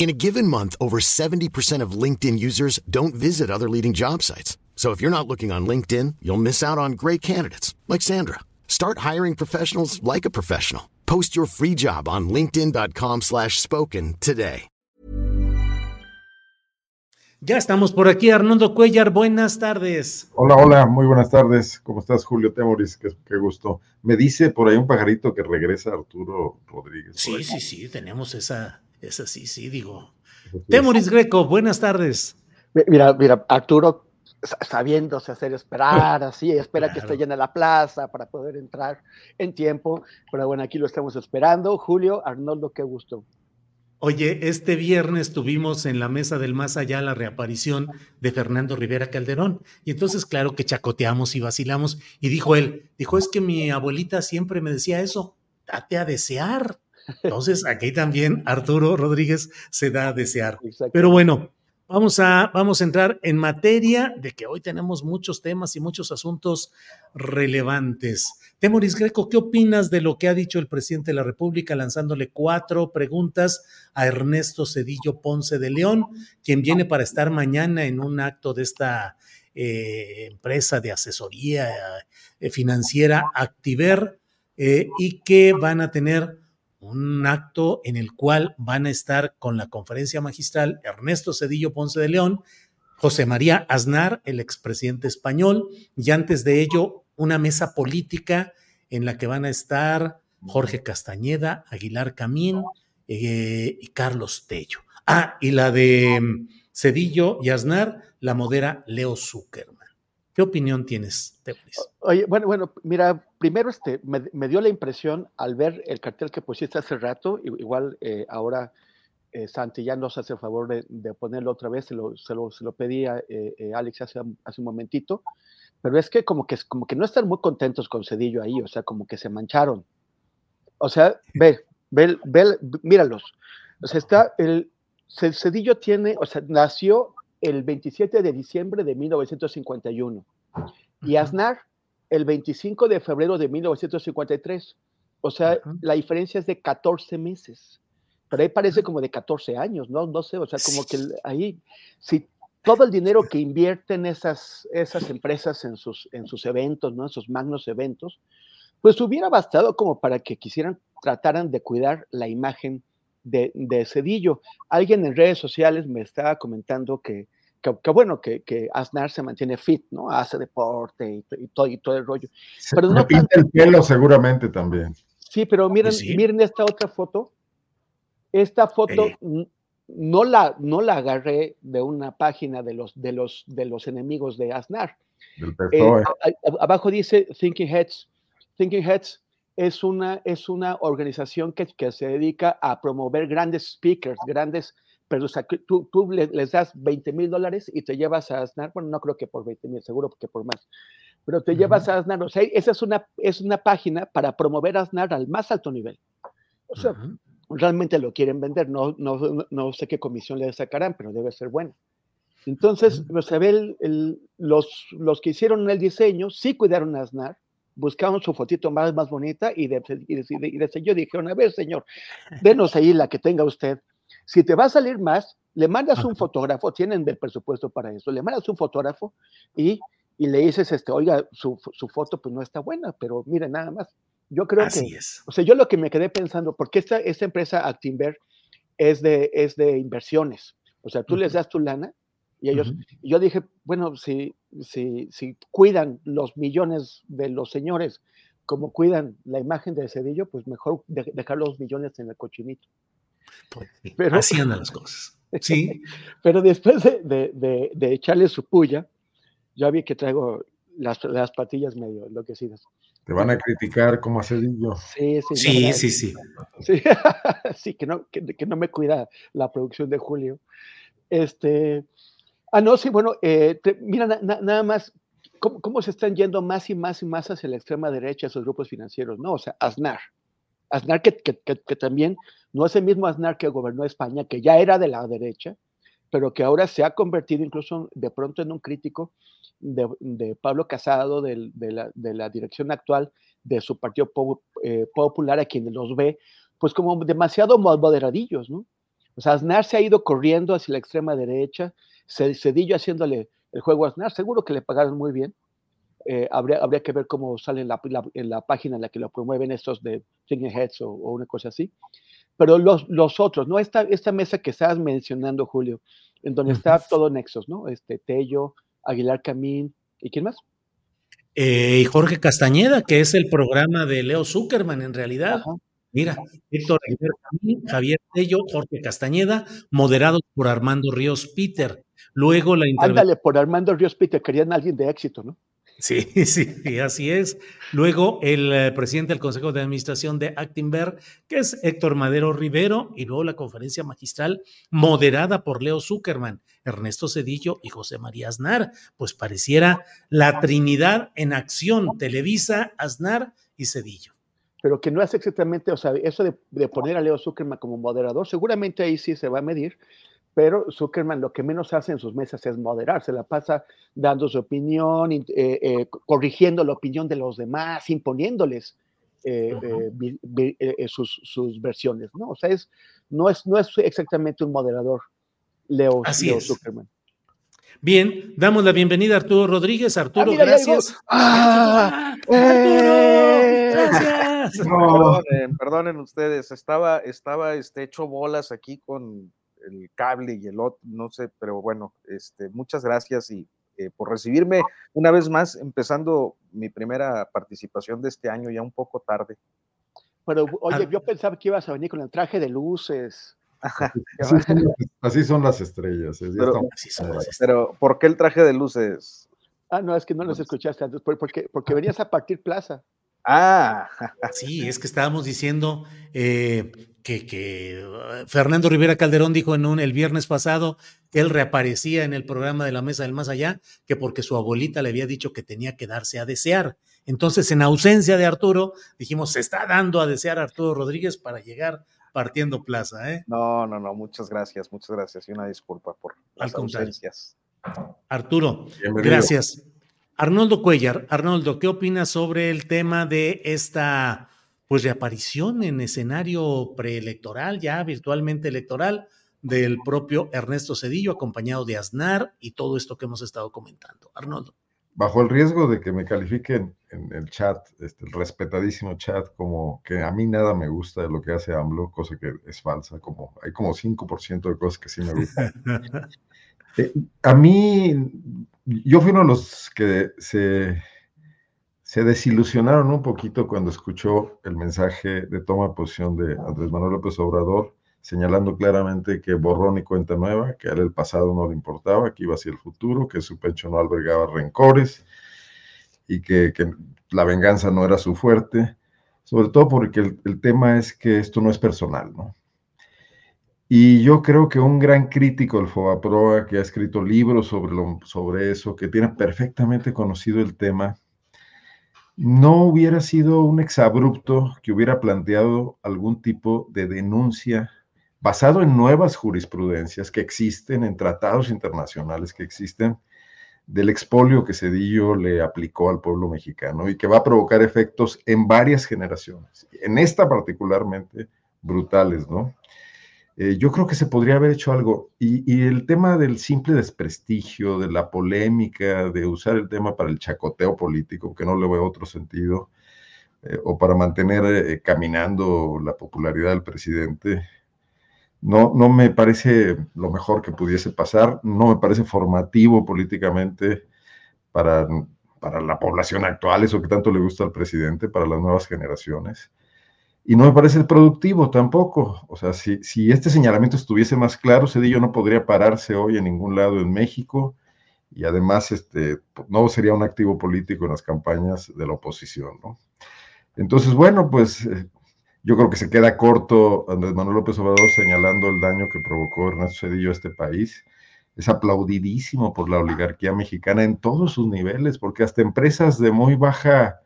In a given month, over 70% of LinkedIn users don't visit other leading job sites. So if you're not looking on LinkedIn, you'll miss out on great candidates like Sandra. Start hiring professionals like a professional. Post your free job on linkedin.com/spoken slash spoken today. Ya estamos por aquí, Arnoldo Cuellar. Buenas tardes. Hola, hola, muy buenas tardes. ¿Cómo estás, Julio Temoris? Qué, qué gusto. Me dice por ahí un pajarito que regresa Arturo Rodríguez. Sí, sí, sí, tenemos esa, esa sí, sí, digo. Temoris Greco, buenas tardes. Mi- Mira, mira, Arturo sa- sabiéndose hacer esperar, así, espera que esté llena la plaza para poder entrar en tiempo. Pero bueno, aquí lo estamos esperando. Julio, Arnoldo, qué gusto. Oye, este viernes tuvimos en la mesa del más allá la reaparición de Fernando Rivera Calderón. Y entonces, claro que chacoteamos y vacilamos. Y dijo él, dijo, es que mi abuelita siempre me decía eso, date a desear. Entonces, aquí también Arturo Rodríguez se da a desear. Pero bueno, vamos a, vamos a entrar en materia de que hoy tenemos muchos temas y muchos asuntos relevantes. Temoris Greco, ¿qué opinas de lo que ha dicho el presidente de la República lanzándole cuatro preguntas a Ernesto Cedillo Ponce de León, quien viene para estar mañana en un acto de esta eh, empresa de asesoría eh, financiera Activer eh, y que van a tener un acto en el cual van a estar con la conferencia magistral Ernesto Cedillo Ponce de León, José María Aznar, el expresidente español, y antes de ello una mesa política en la que van a estar Jorge Castañeda, Aguilar Camín eh, y Carlos Tello. Ah, y la de mm, Cedillo y Aznar la modera Leo Zuckerman. ¿Qué opinión tienes, Teoris? Oye, bueno, bueno, mira, primero este, me, me dio la impresión al ver el cartel que pusiste hace rato, igual eh, ahora eh, Santi ya nos hace el favor de, de ponerlo otra vez, se lo, se lo, se lo pedí a eh, eh, Alex hace, hace un momentito, pero es que como que como que no están muy contentos con Cedillo ahí, o sea, como que se mancharon. O sea, ve, ve, ve, míralos. O sea, está el Ce- Cedillo tiene, o sea, nació el 27 de diciembre de 1951 y Aznar el 25 de febrero de 1953. O sea, Ujú. la diferencia es de 14 meses. Pero ahí parece como de 14 años, ¿no? No sé, o sea, como que ahí, si todo el dinero que invierten esas, esas empresas en sus, en sus eventos, ¿no? En sus magnos eventos, pues hubiera bastado como para que quisieran, trataran de cuidar la imagen de, de Cedillo. Alguien en redes sociales me estaba comentando que, que, que bueno, que, que Aznar se mantiene fit, ¿no? Hace deporte y, to- y todo, y todo el rollo. Se Pero no pinta el pelo seguramente también. Sí, pero miren, sí. miren esta otra foto. Esta foto Eh. no, la, no la agarré de una página de los, de los, de los enemigos de Aznar. Del Eh, PSOE. a- a- abajo dice Thinking Heads. Thinking Heads es una, es una organización que, que se dedica a promover grandes speakers, grandes, pero o sea, tú, tú le- les das 20 mil dólares y te llevas a Aznar, bueno, no creo que por 20 mil, seguro que por más, pero te llevas a Aznar, o sea, esa es una, es una página para promover a Aznar al más alto nivel. O sea, Ujú. realmente lo quieren vender, no, no, no- sé qué comisión le sacarán, pero debe ser buena. Entonces, o sea, ve el- el- los, los que hicieron el diseño sí cuidaron a Aznar, buscaron su fotito más, más bonita y de, y, de, y de sello dijeron, a ver, señor, denos ahí la que tenga usted. Si te va a salir más, le mandas un fotógrafo, tienen el presupuesto para eso, le mandas un fotógrafo y, y le dices, este, oiga, su, su foto pues no está buena, pero mire, nada más. Yo creo Así que, es. o sea, yo lo que me quedé pensando, porque esta, esta empresa Actinver es de, es de inversiones. O sea, tú les das tu lana Y ellos, yo dije, bueno, si, si, si cuidan los millones de los señores como cuidan la imagen de Cedillo, pues mejor dejar los millones en el cochinito. Pues pero, así las cosas. Sí. pero después de, de, de, echarle su puya, ya vi que traigo las, las patillas medio enloquecidas. Te van a criticar como a Cedillo. Sí, sí, sí. Sí, sí, sí. sí, que, no, que, que, no me cuida la producción de Julio. Este, ah, no, sí, bueno, eh, mira, nada más, ¿cómo, ¿cómo, se están yendo más y más y más hacia la extrema derecha esos grupos financieros? No, o sea, Aznar. Aznar que, también no es el mismo Aznar que gobernó España, que ya era de la derecha, pero que ahora se ha convertido incluso de pronto en un crítico de, Pablo Casado, de, de, la, de, la, dirección actual de su Partido eh, Popular, a quienes los ve, pues como demasiado moderadillos, ¿no? O sea, Aznar se ha ido corriendo hacia la extrema derecha, Cedillo haciéndole el juego a Aznar, seguro que le pagaron muy bien, eh, habría, habría, que ver cómo sale en la, en la, página en la que lo promueven estos de Thinking Heads o, o, una cosa así. Pero los, los otros, ¿no? Esta, esta mesa que estabas mencionando, Julio, en donde está todo Nexos, ¿no? Este, Tello, Aguilar Camín, ¿y quién más? Eh, Jorge Castañeda, que es el programa de Leo Zuckerman en realidad. Ajá. Mira, Héctor Javier Tello, Jorge Castañeda, moderados por Armando Ríos Peter. Luego la. Ándale, por Armando Ríos Peter, querían a alguien de éxito, ¿no? Sí, sí, así es. Luego el eh, presidente del Consejo de Administración de Actinver, que es Héctor Madero Rivero, y luego la conferencia magistral moderada por Leo Zuckerman, Ernesto Cedillo y José María Aznar. Pues pareciera la Trinidad en acción, Televisa, Aznar y Cedillo. Pero que no hace exactamente, o sea, eso de, de poner a Leo Zuckerman como moderador, seguramente ahí sí se va a medir, pero Zuckerman lo que menos hace en sus mesas es moderar, se la pasa dando su opinión, eh, eh, corrigiendo la opinión de los demás, imponiéndoles eh, sus, sus, versiones, ¿no? O sea, es, no, es, no es exactamente un moderador, Leo, Leo Zuckerman. Bien, damos la bienvenida a Arturo Rodríguez. Arturo, ah, gracias. ¡Ah! ¡Eh! Gracias. Perdonen, perdonen, ustedes, estaba, estaba este, hecho bolas aquí con el cable y el otro, no sé, pero bueno, este, muchas gracias y eh, por recibirme una vez más, empezando mi primera participación de este año, ya un poco tarde. Pero, oye, yo pensaba que ibas a venir con el traje de luces. Así son, así son las estrellas. Pero, pero, ¿por qué el traje de luces? Ah, no, es que no los escuchaste antes, porque, porque venías a partir plaza. Ah, sí, es que estábamos diciendo eh, que, que, uh, Fernando Rivera Calderón dijo en un, el viernes pasado que él reaparecía en el programa de la Mesa del Más Allá, que porque su abuelita le había dicho que tenía que darse a desear. Entonces, en ausencia de Arturo, dijimos, se está dando a desear a Arturo Rodríguez para llegar partiendo plaza. ¿eh? No, no, no, muchas gracias, muchas gracias y una disculpa por las ausencias. Arturo, Bienvenido. gracias. Arnoldo Cuellar, Arnoldo, ¿qué opinas sobre el tema de esta pues reaparición en escenario preelectoral, ya virtualmente electoral, del propio Ernesto Cedillo, acompañado de Aznar y todo esto que hemos estado comentando? Arnoldo. Bajo el riesgo de que me califiquen en el chat, este, el respetadísimo chat, como que a mí nada me gusta de lo que hace AMLO, cosa que es falsa, como hay como 5% de cosas que sí me gustan. eh, a mí yo fui uno de los que se, desilusionaron un poquito cuando escuchó el mensaje de toma de posición de Andrés Manuel López Obrador, señalando claramente que borrón y cuenta nueva, que a él el pasado no le importaba, que iba hacia el futuro, que su pecho no albergaba rencores y que, que la venganza no era su fuerte, sobre todo porque el, el tema es que esto no es personal, ¿no? Y yo creo que un gran crítico del FOBAPROA, que ha escrito libros sobre, lo, sobre eso, que tiene perfectamente conocido el tema, no hubiera sido un exabrupto que hubiera planteado algún tipo de denuncia basado en nuevas jurisprudencias que existen, en tratados internacionales que existen, del expolio que Cedillo le aplicó al pueblo mexicano y que va a provocar efectos en varias generaciones, en esta particularmente brutales, ¿no? Eh, yo creo que se podría haber hecho algo. Y, el tema del simple desprestigio, de la polémica, de usar el tema para el chacoteo político, que no le veo otro sentido, eh, o para mantener eh, caminando la popularidad del presidente, no, no me parece lo mejor que pudiese pasar, no me parece formativo políticamente para, para la población actual, eso que tanto le gusta al presidente, para las nuevas generaciones. Y no me parece productivo tampoco. O sea, si, si este señalamiento estuviese más claro, Cedillo no podría pararse hoy en ningún lado en México y además este, no sería un activo político en las campañas de la oposición. ¿no? Entonces, bueno, pues eh, yo creo que se queda corto Andrés Manuel López Obrador señalando el daño que provocó Ernesto Cedillo a este país. Es aplaudidísimo por la oligarquía mexicana en todos sus niveles, porque hasta empresas de muy baja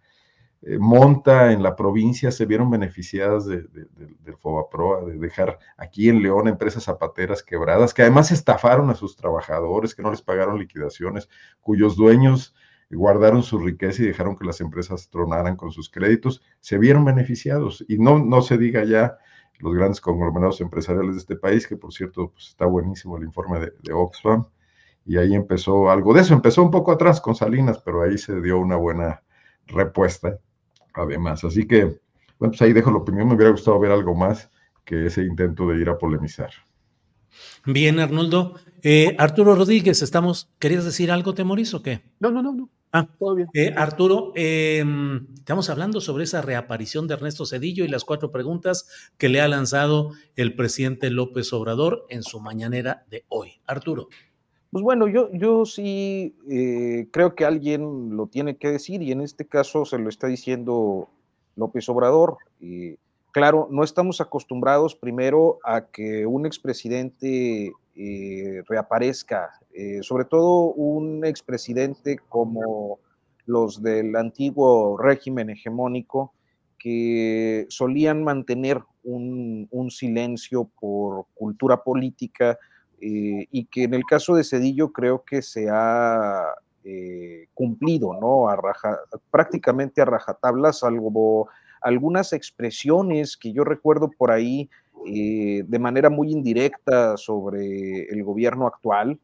eh, monta en la provincia se vieron beneficiadas de, del FOBAPROA, de dejar aquí en León empresas zapateras quebradas, que además estafaron a sus trabajadores, que no les pagaron liquidaciones, cuyos dueños guardaron su riqueza y dejaron que las empresas tronaran con sus créditos, se vieron beneficiados. Y no, no se diga ya los grandes conglomerados empresariales de este país, que por cierto pues, está buenísimo el informe de, de Oxfam, y ahí empezó algo de eso, empezó un poco atrás con Salinas, pero ahí se dio una buena respuesta además. Así que, bueno, pues ahí dejo la opinión. Me hubiera gustado ver algo más que ese intento de ir a polemizar. Bien, Arnoldo. Eh, Arturo Rodríguez, estamos. ¿Querías decir algo, Temoris, o qué? No, no, no, no. Ah, todo bien. Eh, Arturo, eh, estamos hablando sobre esa reaparición de Ernesto Cedillo y las cuatro preguntas que le ha lanzado el presidente López Obrador en su mañanera de hoy. Arturo. Pues bueno, yo, yo sí eh, creo que alguien lo tiene que decir y en este caso se lo está diciendo López Obrador. Y claro, no estamos acostumbrados primero a que un expresidente eh, reaparezca, eh, sobre todo un expresidente como los del antiguo régimen hegemónico que solían mantener un silencio por cultura política, eh, y que en el caso de Cedillo creo que se ha eh, cumplido, ¿no? Prácticamente a rajatabla, salvo algunas expresiones que yo recuerdo por ahí eh, de manera muy indirecta sobre el gobierno actual,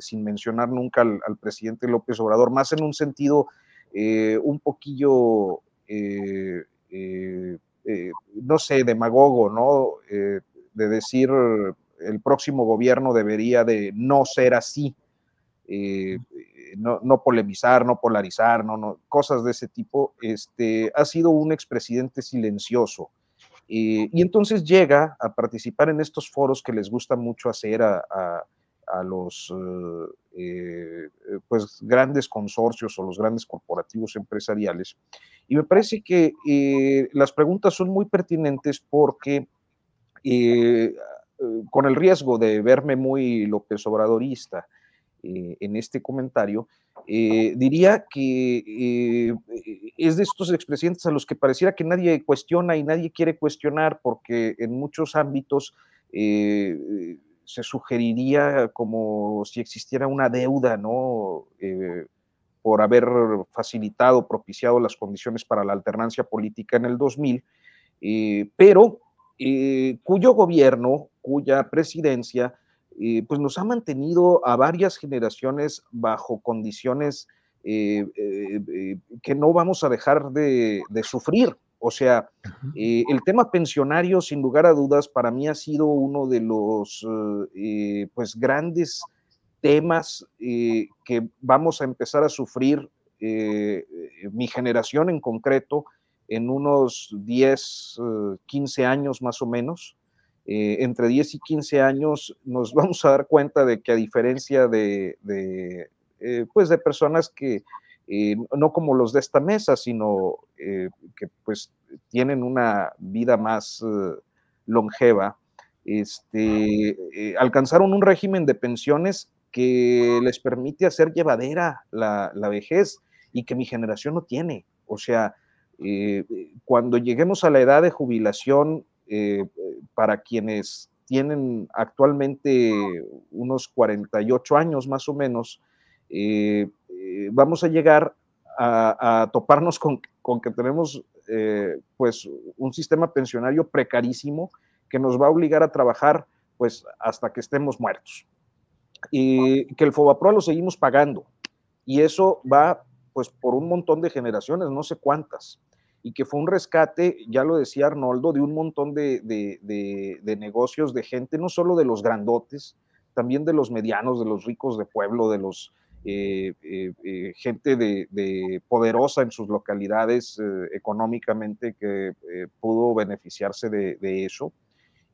sin mencionar nunca al, al, presidente López Obrador, más en un sentido un poquillo, no sé, demagogo, ¿no? de decir el próximo gobierno debería de no ser así, eh, no, polemizar, no polarizar, no, cosas de ese tipo, este, ha sido un expresidente silencioso. Eh, y entonces llega a participar en estos foros que les gusta mucho hacer a, los eh, pues, grandes consorcios o los grandes corporativos empresariales. Y me parece que las preguntas son muy pertinentes porque con el riesgo de verme muy López Obradorista eh, en este comentario, eh, diría que es de estos expresidentes a los que pareciera que nadie cuestiona y nadie quiere cuestionar porque en muchos ámbitos se sugeriría como si existiera una deuda, ¿no? por haber facilitado, propiciado las condiciones para la alternancia política en el 2000, pero cuyo gobierno cuya presidencia eh, pues nos ha mantenido a varias generaciones bajo condiciones eh, eh, que no vamos a dejar de, sufrir. O sea, el tema pensionario, sin lugar a dudas, para mí ha sido uno de los pues grandes temas que vamos a empezar a sufrir mi generación en concreto en unos 10, 15 años más o menos. Eh, entre 10 y 15 años nos vamos a dar cuenta de que a diferencia de, eh, pues de personas que eh, no como los de esta mesa, sino que pues tienen una vida más longeva, este, alcanzaron un régimen de pensiones que les permite hacer llevadera la, la vejez y que mi generación no tiene. O sea, cuando lleguemos a la edad de jubilación, eh, para quienes tienen actualmente unos 48 años más o menos, eh, eh, vamos a llegar a, toparnos con, que tenemos pues un sistema pensionario precarísimo que nos va a obligar a trabajar pues hasta que estemos muertos. Y que el FOBAPROA lo seguimos pagando. Y eso va pues por un montón de generaciones, no sé cuántas. Y que fue un rescate, ya lo decía Arnoldo, de un montón de, de, negocios, de gente, no solo de los grandotes, también de los medianos, de los ricos de pueblo, de los eh, eh, eh, gente de, poderosa en sus localidades económicamente que pudo beneficiarse de, eso.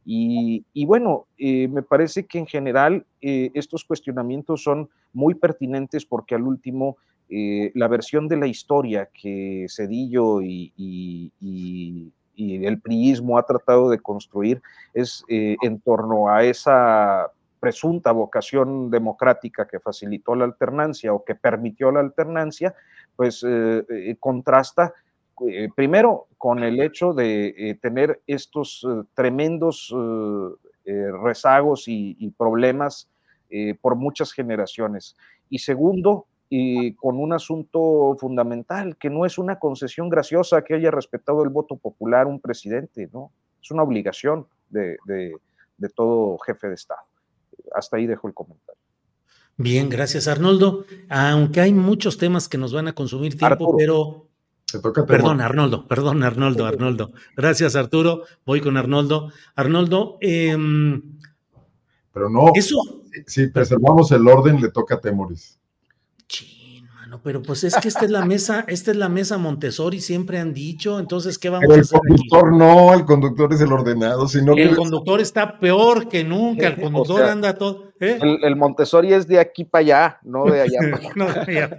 Y bueno, me parece que en general estos cuestionamientos son muy pertinentes porque al último la versión de la historia que Cedillo y, el priismo ha tratado de construir es en torno a esa presunta vocación democrática que facilitó la alternancia o que permitió la alternancia, pues eh, eh, contrasta eh, primero con el hecho de tener estos tremendos rezagos y, problemas por muchas generaciones. Y segundo, con un asunto fundamental, que no es una concesión graciosa que haya respetado el voto popular un presidente, ¿no? Es una obligación de todo jefe de Estado hasta ahí dejo el comentario. Bien, gracias Arnoldo. Aunque hay muchos temas que nos van a consumir tiempo, pero... perdón, Arnoldo, perdón, Arnoldo, Arnoldo. Gracias, Arturo. Voy con Arnoldo. Arnoldo, em, pero no. Eso. Si preservamos el orden, le toca a Temoris. No, pero pues es que esta es la mesa, esta es la mesa Montessori, siempre han dicho, entonces, ¿qué vamos a hacer? El conductor no, el conductor es el ordenado, sino El conductor está peor que nunca, el conductor anda todo. ¿eh? El, Montessori es de aquí para allá, no de allá para allá.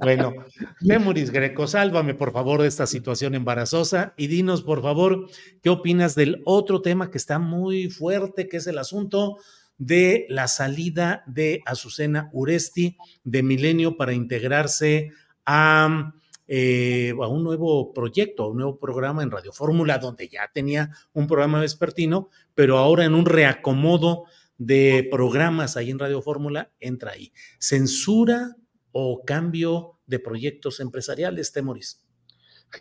Bueno, Memoris Greco, sálvame por favor de esta situación embarazosa y dinos por favor qué opinas del otro tema que está muy fuerte, que es el asunto de la salida de Azucena Uresti de Milenio para integrarse a, eh, un nuevo proyecto, a un nuevo programa en Radio Fórmula, donde ya tenía un programa vespertino, pero ahora en un reacomodo de programas ahí en Radio Fórmula, entra ahí. ¿Censura o cambio de proyectos empresariales, Temoris?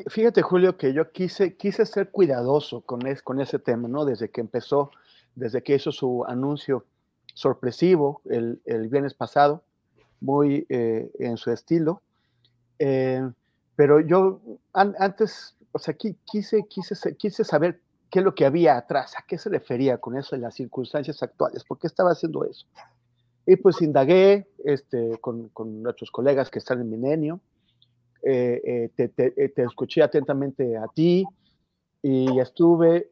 Fíjate, Julio, que yo quise, quise ser cuidadoso con, con ese tema, ¿no? Desde que empezó, desde que hizo su anuncio sorpresivo el, el viernes pasado, muy eh, en su estilo. Eh, pero yo antes, o sea, quise, quise, quise saber qué es lo que había atrás, a qué se refería con eso en las circunstancias actuales, por qué estaba haciendo eso. Y pues indagué este, con, con nuestros colegas que están en Milenio, eh, te, te, te, escuché atentamente a ti y estuve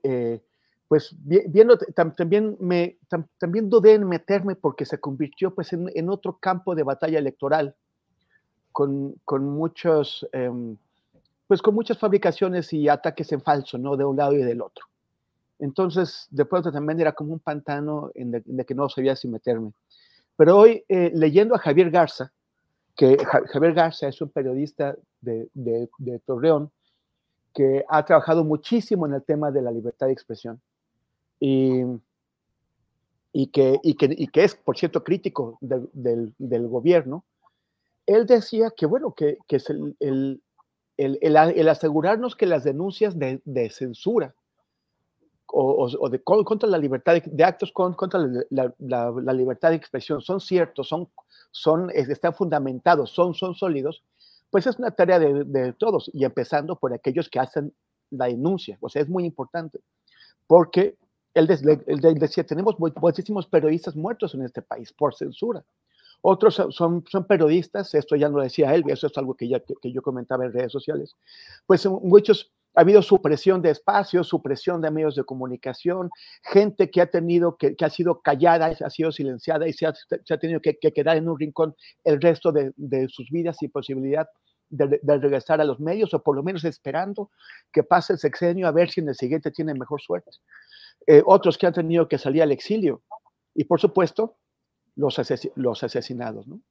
pues viendo, también, me, también dudé en meterme porque se convirtió pues en, otro campo de batalla electoral con, con muchos, em, pues con muchas fabricaciones y ataques en falso, ¿no? De un lado y del otro. Entonces, de pronto también era como un pantano en el, que no sabía si meterme. Pero hoy, eh, leyendo a Javier Garza, que Javier Garza es un periodista de, de Torreón, que ha trabajado muchísimo en el tema de la libertad de expresión y, y, que, y, que, y que es, por cierto, crítico del, del, gobierno, él decía que, bueno, que, que es el, el, el, asegurarnos que las denuncias de, de censura o, o, de, contra la libertad de, actos contra la, la, la, libertad de expresión son ciertos, son, son, están fundamentados, son, son sólidos, pues es una tarea de, de, todos y empezando por aquellos que hacen la denuncia. O sea, es muy importante porque él, decía, tenemos muchísimos periodistas muertos en este país por censura. Otros son, son periodistas, esto ya lo decía él, eso es algo que, ya, que, yo comentaba en redes sociales, pues muchos, ha habido supresión de espacios, supresión de medios de comunicación, gente que ha tenido, que, que ha sido callada, ha sido silenciada y se ha, se ha tenido que, quedar en un rincón el resto de, de sus vidas sin posibilidad de, de, regresar a los medios o por lo menos esperando que pase el sexenio a ver si en el siguiente tiene mejor suerte. Eh, otros que han tenido que salir al exilio y por supuesto los, los asesinados. ¿no?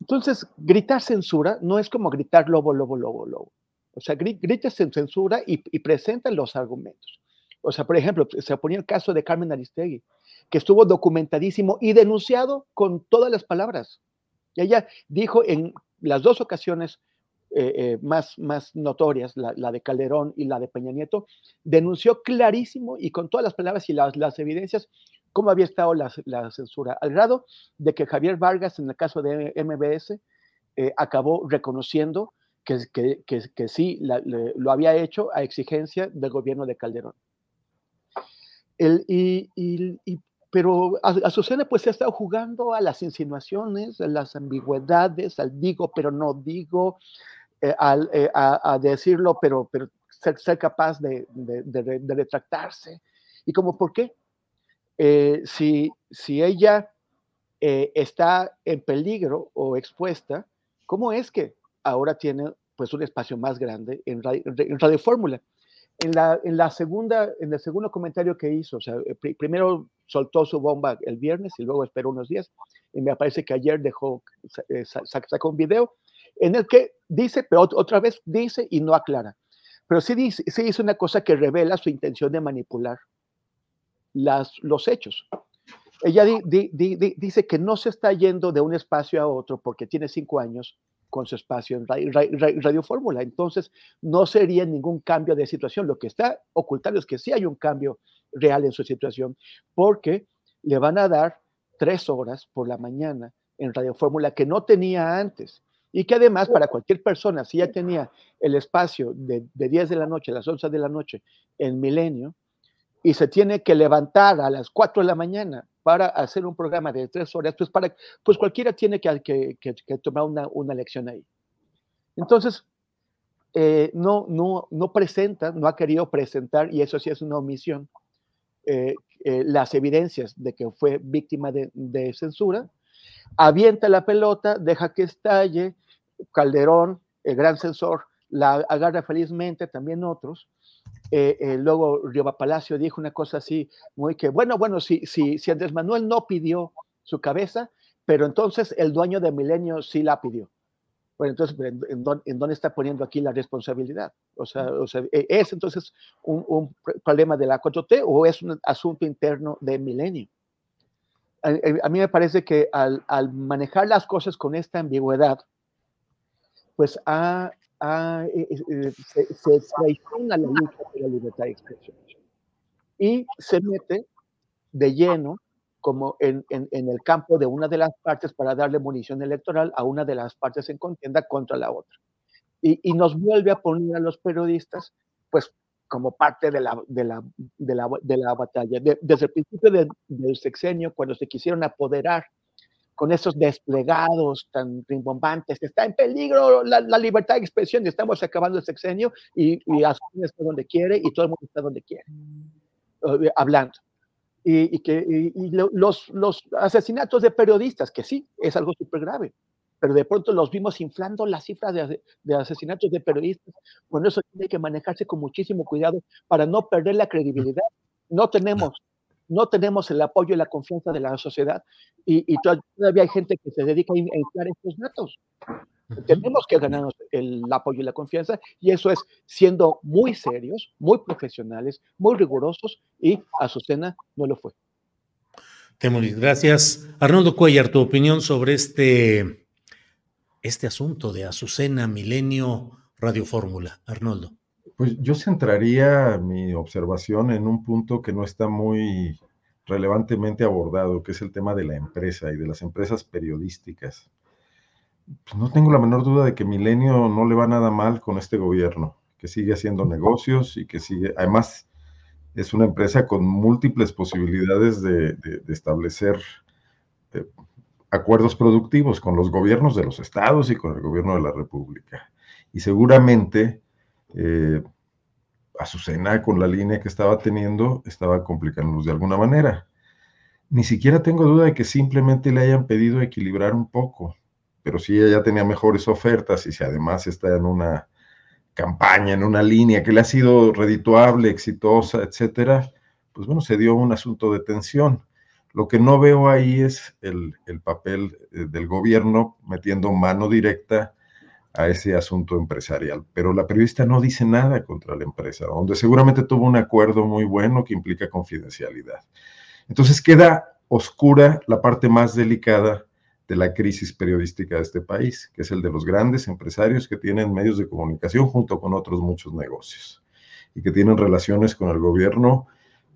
Entonces, gritar censura no es como gritar lobo, lobo, lobo, lobo. O sea, gritas en censura y, y los argumentos. O sea, por ejemplo, se ponía el caso de Carmen Aristegui, que estuvo documentadísimo y denunciado con todas las palabras. Y ella dijo en las dos ocasiones eh, eh, más, más notorias, la, de Calderón y la de Peña Nieto, denunció clarísimo y con todas las palabras y las, las evidencias cómo había estado la, la, censura, al grado de que Javier Vargas, en el caso de MBS, eh, acabó reconociendo que, que, sí lo había hecho a exigencia del gobierno de Calderón. El, y, y, pero Azucena pues se ha estado jugando a las insinuaciones, a las ambigüedades, al digo pero no digo, eh, eh, a, decirlo pero, pero ser, capaz de, de, retractarse. ¿Y como por qué? Eh, si, si ella está en peligro o expuesta, ¿cómo es que ahora tiene pues un espacio más grande en Radio, Fórmula. En la, en la, segunda, en el segundo comentario que hizo, o sea, eh, primero soltó su bomba el viernes y luego esperó unos días, y me parece que ayer dejó, eh, sacó un video en el que dice, pero otra vez dice y no aclara, pero sí dice, sí dice una cosa que revela su intención de manipular las, los hechos. Ella dice que no se está yendo de un espacio a otro porque tiene cinco años, con su espacio en Radio, Fórmula. Entonces, no sería ningún cambio de situación. Lo que está ocultando es que sí hay un cambio real en su situación, porque le van a dar tres horas por la mañana en Radio Fórmula que no tenía antes. Y que además para cualquier persona, si ya tenía el espacio de, de 10 de la noche a las 11 de la noche en Milenio, y se tiene que levantar a las 4 de la mañana para hacer un programa de tres horas, pues, para, pues cualquiera tiene que, que, tomar una, una, lección ahí. Entonces, eh, no, no, no presenta, no ha querido presentar, y eso sí es una omisión, eh, eh, las evidencias de que fue víctima de, de, censura, avienta la pelota, deja que estalle, Calderón, el gran censor, la agarra felizmente, también otros, eh, eh, luego Riova Palacio dijo una cosa así, muy que, bueno, bueno, si, si, si Andrés Manuel no pidió su cabeza, pero entonces el dueño de Milenio sí la pidió. Bueno, entonces, ¿en, dónde, está poniendo aquí la responsabilidad? O sea, ¿e, ¿es entonces un, problema de la 4T o es un asunto interno de Milenio? A, mí me parece que al, al, manejar las cosas con esta ambigüedad, pues eh, eh, se, se, traiciona la lucha por la libertad de expresión y se mete de lleno como en, en, en, el campo de una de las partes para darle munición electoral a una de las partes en contienda contra la otra. Y, y nos vuelve a poner a los periodistas, pues, como parte de la, de la, de la, de la batalla. desde el principio del sexenio, cuando se quisieron apoderar con esos desplegados tan rimbombantes. Está en peligro la, libertad de expresión y estamos acabando el sexenio y, y está donde quiere y todo el mundo está donde quiere, eh, hablando. Y, que los, los asesinatos de periodistas, que sí, es algo súper grave, pero de pronto los vimos inflando las cifras de, de, asesinatos de periodistas. Bueno, eso tiene que manejarse con muchísimo cuidado para no perder la credibilidad. No tenemos no tenemos el apoyo y la confianza de la sociedad y, todavía hay gente que se dedica a inflar estos datos. Tenemos que ganarnos el apoyo y la confianza y eso es siendo muy serios, muy profesionales, muy rigurosos y Azucena no lo fue. Temoris, gracias. Arnoldo Cuellar, tu opinión sobre este, este asunto de Azucena Milenio Radio Fórmula. Arnoldo. Pues yo centraría mi observación en un punto que no está muy relevantemente abordado, que es el tema de la empresa y de las empresas periodísticas. Pues no tengo la menor duda de que Milenio no le va nada mal con este gobierno, que sigue haciendo negocios y que sigue, además, es una empresa con múltiples posibilidades de, establecer eh, acuerdos productivos con los gobiernos de los estados y con el gobierno de la República. Y seguramente eh, Azucena, con la línea que estaba teniendo, estaba complicándonos de alguna manera. Ni siquiera tengo duda de que simplemente le hayan pedido equilibrar un poco, pero si ella ya tenía mejores ofertas y si además está en una campaña, en una línea que le ha sido redituable, exitosa, etcétera, pues bueno, se dio un asunto de tensión. Lo que no veo ahí es el, el papel eh, del gobierno metiendo mano directa a ese asunto empresarial. Pero la periodista no dice nada contra la empresa, donde seguramente tuvo un acuerdo muy bueno que implica confidencialidad. Entonces queda oscura la parte más delicada de la crisis periodística de este país, que es el de los grandes empresarios que tienen medios de comunicación junto con otros muchos negocios y que tienen relaciones con el gobierno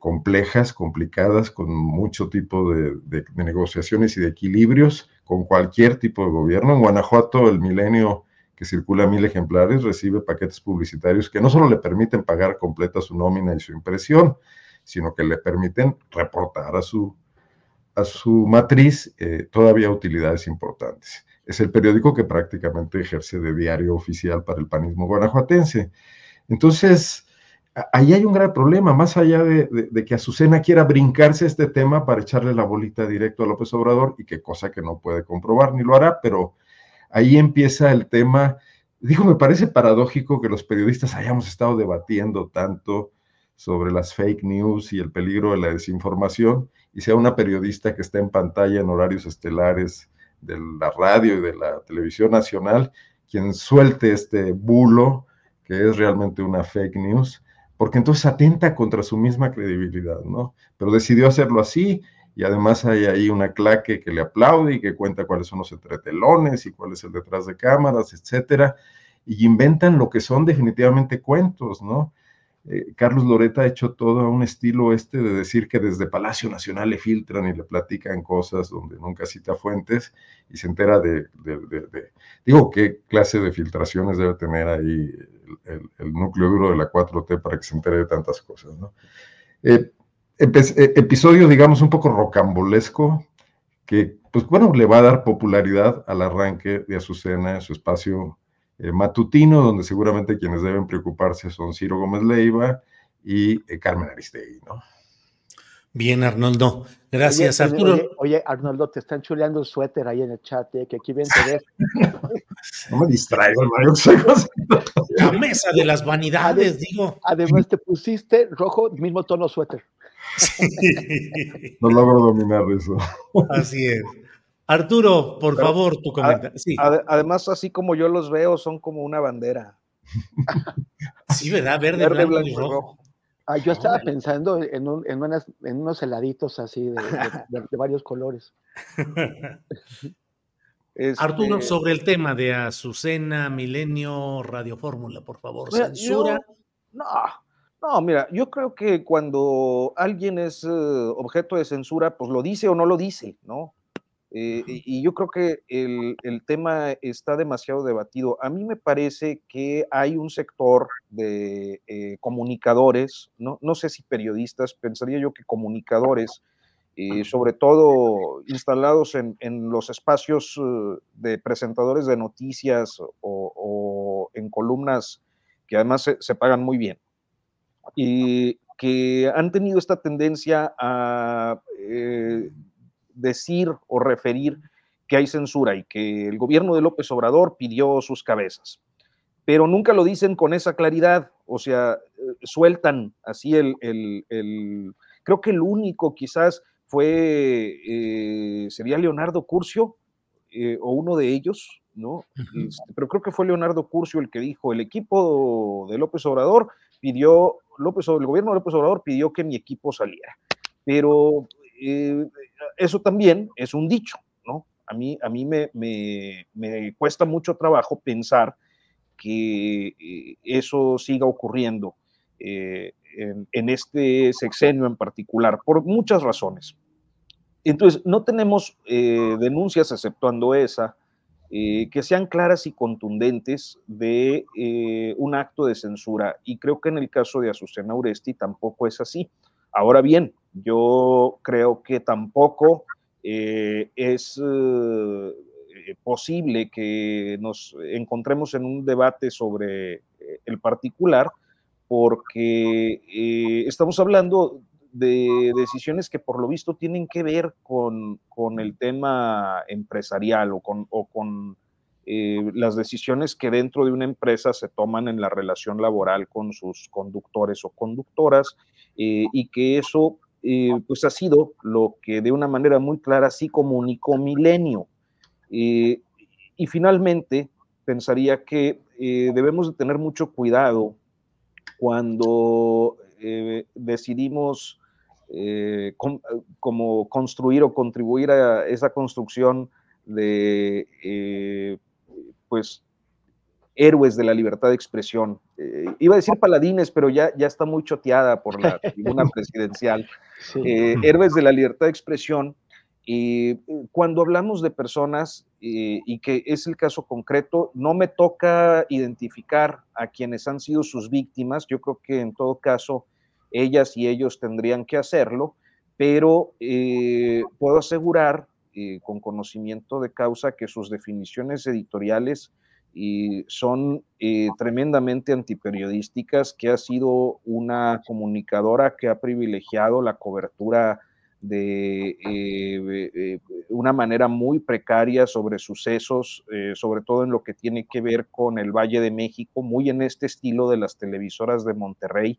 complejas, complicadas, con mucho tipo de, de negociaciones y de equilibrios con cualquier tipo de gobierno. En Guanajuato el milenio que circula mil ejemplares, recibe paquetes publicitarios que no solo le permiten pagar completa su nómina y su impresión, sino que le permiten reportar a su, a su matriz eh, todavía utilidades importantes. Es el periódico que prácticamente ejerce de diario oficial para el panismo guanajuatense. Entonces, ahí hay un gran problema, más allá de, que Azucena quiera brincarse este tema para echarle la bolita directo a López Obrador, y que cosa que no puede comprobar ni lo hará, pero ahí empieza el tema. Dijo, me parece paradójico que los periodistas hayamos estado debatiendo tanto sobre las fake news y el peligro de la desinformación, y sea una periodista que está en pantalla en horarios estelares de la radio y de la televisión nacional quien suelte este bulo que es realmente una fake news, porque entonces atenta contra su misma credibilidad, ¿no? Pero decidió hacerlo así y además hay ahí una claque que le aplaude y que cuenta cuáles son los entretelones y cuál es el detrás de cámaras, etcétera, y inventan lo que son definitivamente cuentos, ¿no? Eh, Carlos Loreta ha hecho todo a un estilo este de decir que desde Palacio Nacional le filtran y le platican cosas donde nunca cita fuentes y se entera de, digo, qué clase de filtraciones debe tener ahí el, núcleo duro de la 4T para que se entere de tantas cosas, ¿no? Eh, eh, episodio, digamos, un poco rocambolesco, que, pues bueno, le va a dar popularidad al arranque de Azucena en su espacio eh, matutino, donde seguramente quienes deben preocuparse son Ciro Gómez Leiva y eh, Carmen Aristegui, ¿no? Bien, Arnoldo. Gracias, Arturo. Oye, Arnoldo, te están chuleando el suéter ahí en el chat, que aquí ven te ves. no me distraigo, hermano. La mesa de las vanidades, digo. Además, te pusiste rojo, mismo tono suéter. No logro dominar eso. Así es. Arturo, por favor, tu comentario. además, así como yo los veo, son como una bandera. Sí, ¿verdad? Verde, blanco, y rojo. Ah, yo estaba pensando en, unos heladitos así de, varios colores. Arturo, este sobre el tema de Azucena, Milenio, Radio Fórmula, por favor, censura. no, no, mira, yo creo que cuando alguien es eh, objeto de censura, pues lo dice o no lo dice, ¿no? Eh, y yo creo que el, tema está demasiado debatido. A mí me parece que hay un sector de eh, comunicadores, ¿no? no sé si periodistas, pensaría yo que comunicadores, sobre todo instalados en, los espacios de presentadores de noticias o, en columnas que además se pagan muy bien y que han tenido esta tendencia a eh, decir o referir que hay censura y que el gobierno de López Obrador pidió sus cabezas. Pero nunca lo dicen con esa claridad, o sea, eh, sueltan así el, creo que el único quizás fue, eh, sería Leonardo Curcio, o uno de ellos, ¿no? Este, pero creo que fue Leonardo Curcio el que dijo, el equipo de López Obrador pidió López, el gobierno de López Obrador pidió que mi equipo saliera. Pero eh, eso también es un dicho, ¿no? A mí, a mí me, me, cuesta mucho trabajo pensar que eh, eso siga ocurriendo eh, en, este sexenio en particular, por muchas razones. Entonces, no tenemos denuncias, exceptuando esa, eh, que sean claras y contundentes de eh, un acto de censura. Y creo que en el caso de Azucena Uresti tampoco es así. Ahora bien, yo creo que tampoco eh, es posible que nos encontremos en un debate sobre el particular, porque estamos hablando de decisiones que por lo visto tienen que ver con, el tema empresarial o con, con eh, las decisiones que dentro de una empresa se toman en la relación laboral con sus conductores o conductoras eh, y que eso eh, pues ha sido lo que de una manera muy clara sí comunicó Milenio. y finalmente pensaría que debemos de tener mucho cuidado cuando decidimos eh, como construir o contribuir a esa construcción de, eh, pues, héroes de la libertad de expresión. Eh, iba a decir paladines, pero ya, ya está muy choteada por la tribuna presidencial. héroes de la libertad de expresión Y cuando hablamos de personas, y que es el caso concreto, no me toca identificar a quienes han sido sus víctimas, yo creo que en todo caso ellas y ellos tendrían que hacerlo, pero puedo asegurar con conocimiento de causa que sus definiciones editoriales y son eh, tremendamente antiperiodísticas, que ha sido una comunicadora que ha privilegiado la cobertura de eh, eh, una manera muy precaria sobre sucesos, sobre todo en lo que tiene que ver con el Valle de México, muy en este estilo de las televisoras de Monterrey.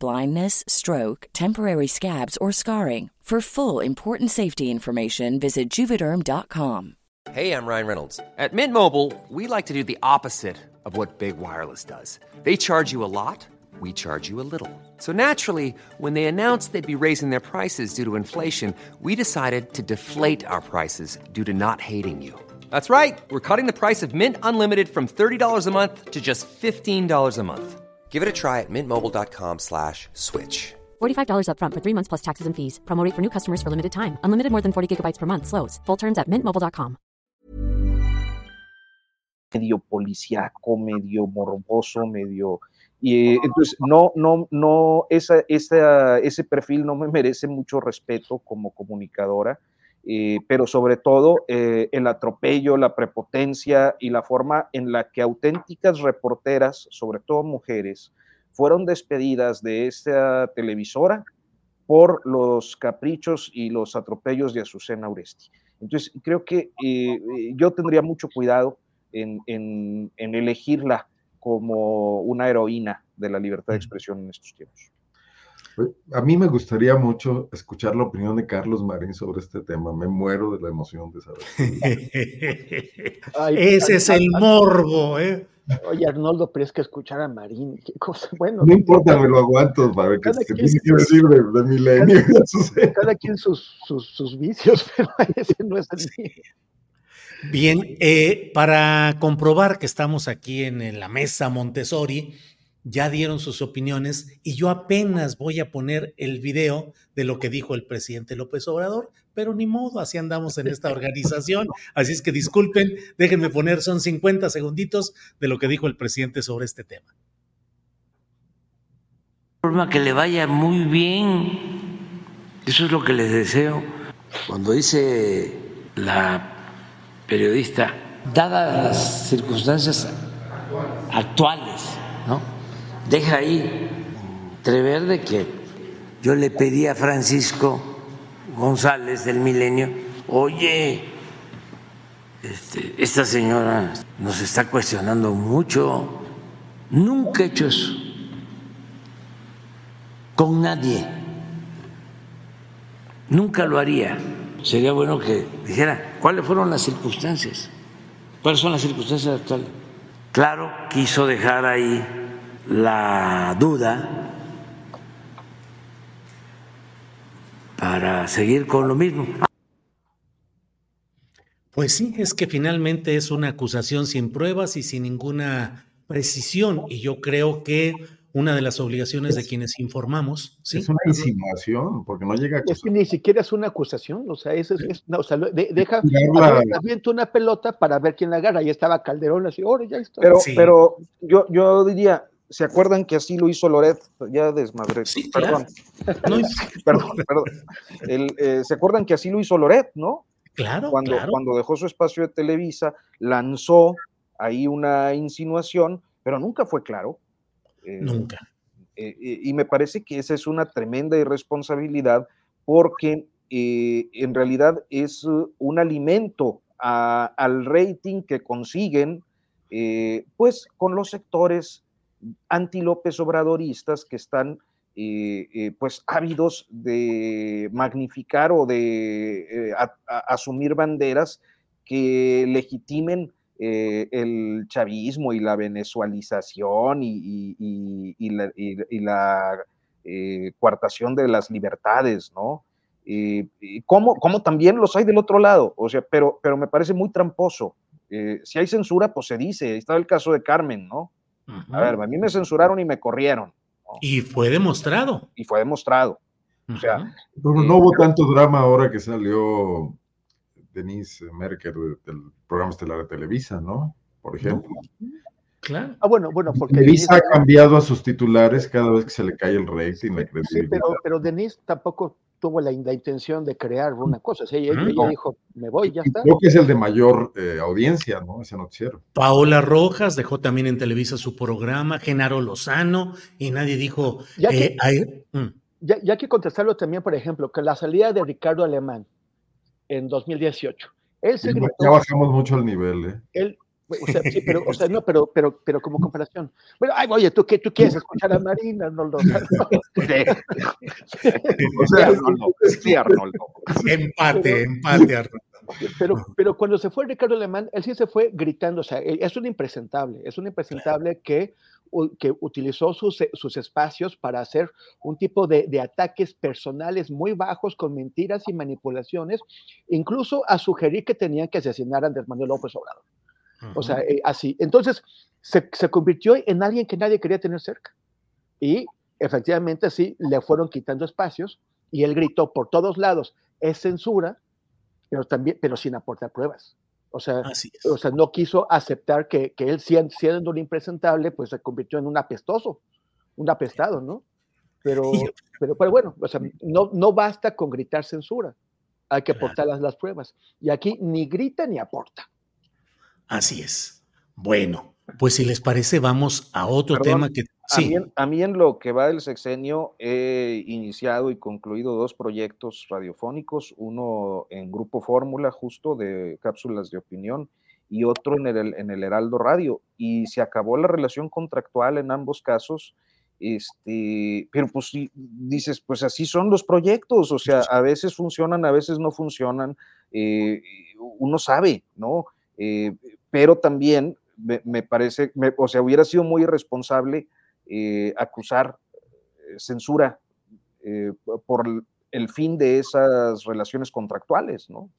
blindness, stroke, temporary scabs, or scarring. For full important safety information, visit juvederm.com. Hey, I'm Ryan Reynolds. At Mint Mobile, we like to do the opposite of what Big Wireless does. They charge you a lot, we charge you a little. So naturally, when they announced they'd be raising their prices due to inflation, we decided to deflate our prices due to not hating you. That's right. We're cutting the price of Mint Unlimited from $30 a month to just $15 a month. Give it a try at mintmobile.com slash switch. $45 upfront for three months plus taxes and fees. Promo rate for new customers for limited time. Unlimited more than 40 gigabytes per month. Slows. Full terms at mintmobile.com. Medio policíaco, medio morboso, medio... Y entonces, no, no, no, esa, esa, ese perfil no me merece mucho respeto como comunicadora. Eh, pero sobre todo eh, el atropello, la prepotencia y la forma en la que auténticas reporteras, sobre todo mujeres, fueron despedidas de esta televisora por los caprichos y los atropellos de Azucena Uresti. Entonces, creo que eh, yo tendría mucho cuidado en, en, en, elegirla como una heroína de la libertad de expresión en estos tiempos. A mí me gustaría mucho escuchar la opinión de Carlos Marín sobre este tema. Me muero de la emoción de saber. Ese es el morbo, ¿eh? Oye, Arnoldo, pero es que escuchar a Marín, qué cosa, bueno. No importa, me lo aguanto para que, quien, decir de, milenio. Cada, cada, quien sus, sus, sus, vicios, pero ese no es el mío. Bien, eh, para comprobar que estamos aquí en la mesa Montessori, ya dieron sus opiniones y yo apenas voy a poner el video de lo que dijo el presidente López Obrador, pero ni modo, así andamos en esta organización. Así es que disculpen, déjenme poner, son 50 segunditos de lo que dijo el presidente sobre este tema. Forma que le vaya muy bien, eso es lo que les deseo. Cuando dice la periodista, dadas las circunstancias actuales. Deja ahí. Entrever de que yo le pedí a Francisco González del Milenio, oye, este, esta señora nos está cuestionando mucho, nunca he hecho eso con nadie, nunca lo haría. Sería bueno que dijera cuáles fueron las circunstancias, cuáles son las circunstancias actuales. Claro, quiso dejar ahí la duda para seguir con lo mismo. Pues sí, es que finalmente es una acusación sin pruebas y sin ninguna precisión. Y yo creo que una de las obligaciones de quienes informamos. ¿sí? Es una insinuación, porque no llega a Es que ni siquiera es una acusación, o sea, es, es, no, o sea de, deja avienta una pelota para ver quién la agarra. Ahí estaba Calderón así, ahora ya está. Pero, sí. pero yo, yo diría, ¿Se acuerdan que así lo hizo Loret? Ya desmadré. Sí, perdón. No, perdón, perdón. El, eh, ¿Se acuerdan que así lo hizo Loret, no? claro, Cuando, claro. cuando dejó su espacio de Televisa, lanzó ahí una insinuación, pero nunca fue claro. Eh, Nunca. eh, y me parece que esa es una tremenda irresponsabilidad porque en realidad es un alimento a- al rating que consiguen pues con los sectores anti-López Obradoristas que están eh, eh, pues ávidos de magnificar o de eh, asumir banderas que legitimen el chavismo y la venezualización y, la, la, coartación de las libertades, ¿no? Como, como también los hay del otro lado, o sea, pero, pero me parece muy tramposo. Si hay censura, pues se dice, ahí está el caso de Carmen, ¿no? A ver, a mí me censuraron y me corrieron, Y fue demostrado. y fue demostrado. O sea. Pero no hubo tanto drama ahora que salió Denise Merker de- del programa estelar de Televisa, ¿no? Por ejemplo. Claro. Ah, bueno, bueno, porque Televisa Denise- ha cambiado a sus titulares cada vez que se le cae el rating, la Sí, credibilidad. pero, pero Denise tampoco tuvo la, la intención de crear una cosa. o sea, ella, dijo, me voy, ya está. Creo que es el de mayor eh, audiencia, ¿no? Ese noticiero. Paola Rojas dejó también en Televisa su programa, Genaro Lozano, y nadie dijo. Ya que- eh, hay- mm, Ya, ya hay que contestarlo también, por ejemplo, que la salida de Ricardo Alemán en 2018, él se gritó, ya bajamos mucho el nivel, ¿eh? él, o sea, sí, pero, o sea, no, pero, pero, pero como comparación. Bueno, ay, oye, ¿tú qué, tú quieres escuchar a Marina, Arnoldo? O sea, Arnoldo, sí, Arnoldo. empate, empate, Arnoldo. Pero, pero cuando se fue Ricardo Alemán, él sí se fue gritando, o sea, él- es un impresentable, es un impresentable que, que utilizó sus, e- sus espacios para hacer un tipo de, de ataques personales muy bajos con mentiras y manipulaciones, incluso a sugerir que tenían que asesinar a Andrés Manuel López Obrador. O sea, eh, así. Entonces, se, se convirtió en alguien que nadie quería tener cerca. Y efectivamente, sí, le fueron quitando espacios y él gritó por todos lados, es censura, pero también, pero sin aportar pruebas. O sea, o sea no quiso aceptar que, que él, siendo, un impresentable, pues se convirtió en un apestoso, un apestado, ¿no? Pero, pero, pero bueno, o sea, no, no basta con gritar censura, hay que aportar las, las pruebas. Y aquí ni grita ni aporta. Así es. Bueno, pues si les parece, vamos a otro Perdón, tema que. A, mí, en- a mí en lo que va del sexenio he iniciado y concluido dos proyectos radiofónicos, uno en Grupo Fórmula, justo de cápsulas de opinión, y otro en el, en el Heraldo Radio. Y se acabó la relación contractual en ambos casos. Este, pero pues dices, pues así son los proyectos, o sea, a veces funcionan, a veces no funcionan, eh, uno sabe, ¿no? Eh, pero también me, parece, o sea, hubiera sido muy irresponsable eh, acusar eh, censura eh, por el- fin de esas relaciones contractuales, ¿no?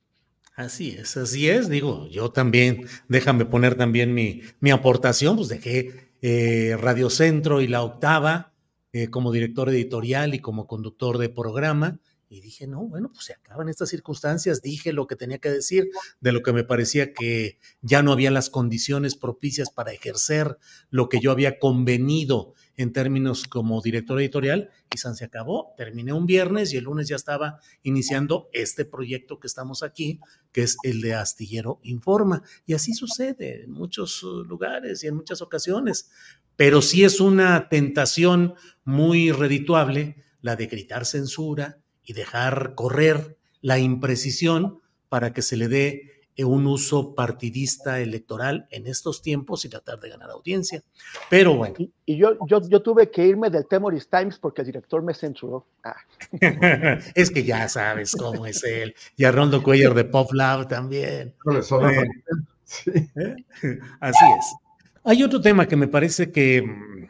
así es, así es. Digo, yo también, déjame poner también mi, mi aportación, pues dejé Radio Centro y La Octava como director editorial y como conductor de programa. Y dije, no, bueno, pues se acaban estas circunstancias, dije lo que tenía que decir, de lo que me parecía que ya no había las condiciones propicias para ejercer lo que yo había convenido en términos como director editorial, y San se acabó. Terminé un viernes y el lunes ya estaba iniciando este proyecto que estamos aquí, que es el de Astillero Informa. Y así sucede en muchos uh, lugares y en muchas ocasiones. Pero sí es una tentación muy redituable la de gritar censura y dejar correr la imprecisión para que se le dé eh, un uso partidista electoral en estos tiempos y tratar de ganar audiencia. Pero bueno, Y, y yo, yo, yo tuve que irme del Temoris Times porque el director me censuró. Ah, es que ya sabes cómo es él. Y Arnoldo Cuellar de Pop Lab también. No le tan- Sí. ¿eh? Así es. Hay otro tema que me parece que mm,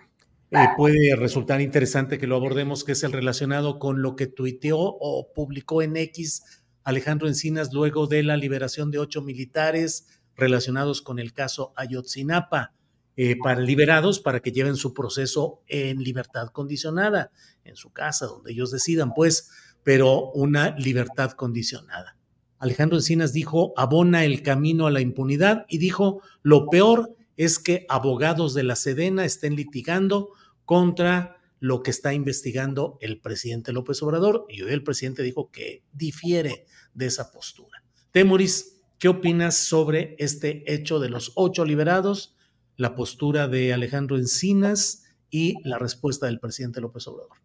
eh, puede resultar interesante que lo abordemos, que es el relacionado con lo que tuiteó o publicó en X Alejandro Encinas luego de la liberación de ocho militares relacionados con el caso Ayotzinapa, eh, liberados para que lleven su proceso en libertad condicionada, en su casa, donde ellos decidan, pues, pero una libertad condicionada. Alejandro Encinas dijo, abona el camino a la impunidad y dijo, lo peor es que abogados de la Sedena estén litigando contra lo que está investigando el presidente López Obrador y hoy el presidente dijo que difiere de esa postura. Temoris, ¿qué opinas sobre este hecho de los ocho liberados, la postura de Alejandro Encinas y la respuesta del presidente López Obrador?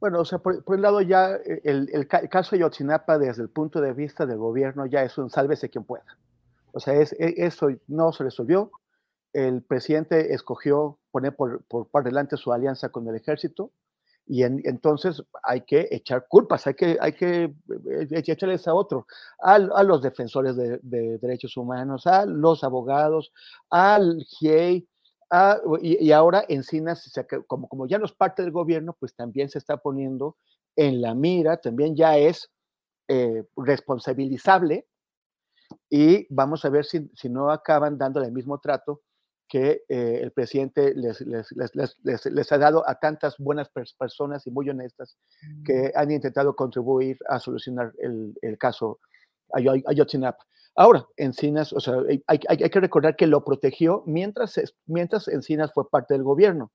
Bueno, o sea, por, un lado ya eh, el, caso de Yotzinapa desde el punto de vista del gobierno ya es un sálvese quien pueda. O sea, es, e, eso no se resolvió. El presidente escogió poner por, por, delante su alianza con el ejército y entonces hay que echar culpas, hay que, hay que eh, echarles a otro, a, a los defensores de, de, derechos humanos, a los abogados, al GIEI, Ah, y, ahora Encinas, como, como ya no es parte del gobierno, pues también se está poniendo en la mira, también ya es eh, responsabilizable y vamos a ver si, si, no acaban dándole el mismo trato que eh, el presidente les, les, les, les, ha dado a tantas buenas personas y muy honestas que mm. han intentado contribuir a solucionar el, el caso Ayotzinapa. Ahora, Encinas, o sea, hay, que recordar que lo protegió mientras, mientras Encinas fue parte del gobierno,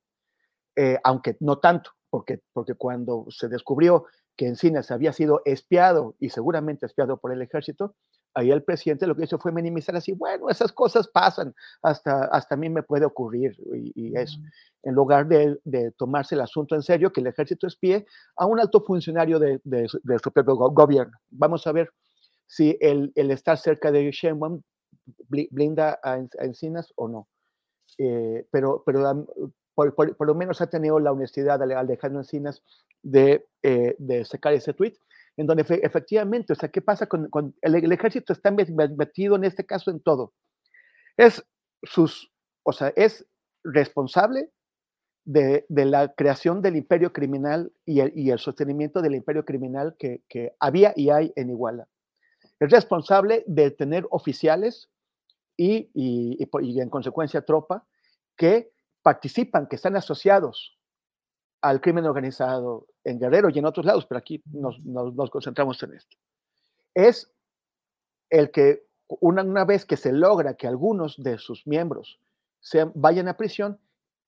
eh, aunque no tanto, porque, porque cuando se descubrió que Encinas había sido espiado y seguramente espiado por el ejército, ahí el presidente lo que hizo fue minimizar así, bueno, esas cosas pasan, hasta, hasta a mí me puede ocurrir y, eso, en lugar de, tomarse el asunto en serio, que el ejército espíe a un alto funcionario de, de, su propio gobierno. Vamos a ver si el, el estar cerca de Sheinbaum blinda a, Encinas o no. Eh, pero pero por, por, lo menos ha tenido la honestidad de Alejandro Encinas de, eh, de sacar ese tweet, en donde efectivamente, o sea, ¿qué pasa con, el, ejército? Está metido en este caso en todo. Es sus, o sea, es responsable de, la creación del imperio criminal y el, y el sostenimiento del imperio criminal que, que, había y hay en Iguala es responsable de tener oficiales y, en consecuencia tropa que participan, que están asociados al crimen organizado en Guerrero y en otros lados, pero aquí nos, concentramos en esto. Es el que una, una, vez que se logra que algunos de sus miembros se vayan a prisión,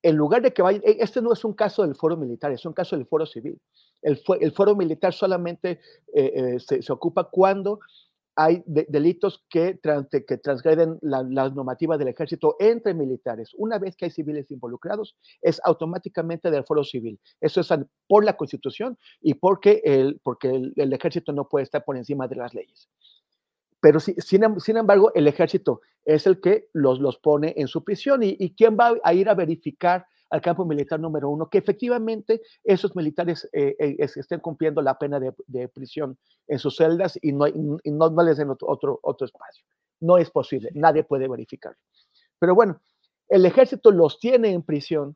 en lugar de que vayan, e, este no es un caso del foro militar, es un caso del foro civil. El, el foro militar solamente eh, eh, se, se, ocupa cuando hay delitos que, transgreden las normativas del ejército entre militares. Una vez que hay civiles involucrados, es automáticamente del foro civil. Eso es por la Constitución y porque el, porque el, ejército no puede estar por encima de las leyes. Pero sin, sin, embargo, el ejército es el que los, los pone en su prisión. ¿Y, ¿Y quién va a ir a verificar al campo militar número uno, que efectivamente esos militares eh, eh, estén cumpliendo la pena de, prisión en sus celdas y no, no, les den otro, otro, espacio. No es posible, nadie puede verificar. Pero bueno, el ejército los tiene en prisión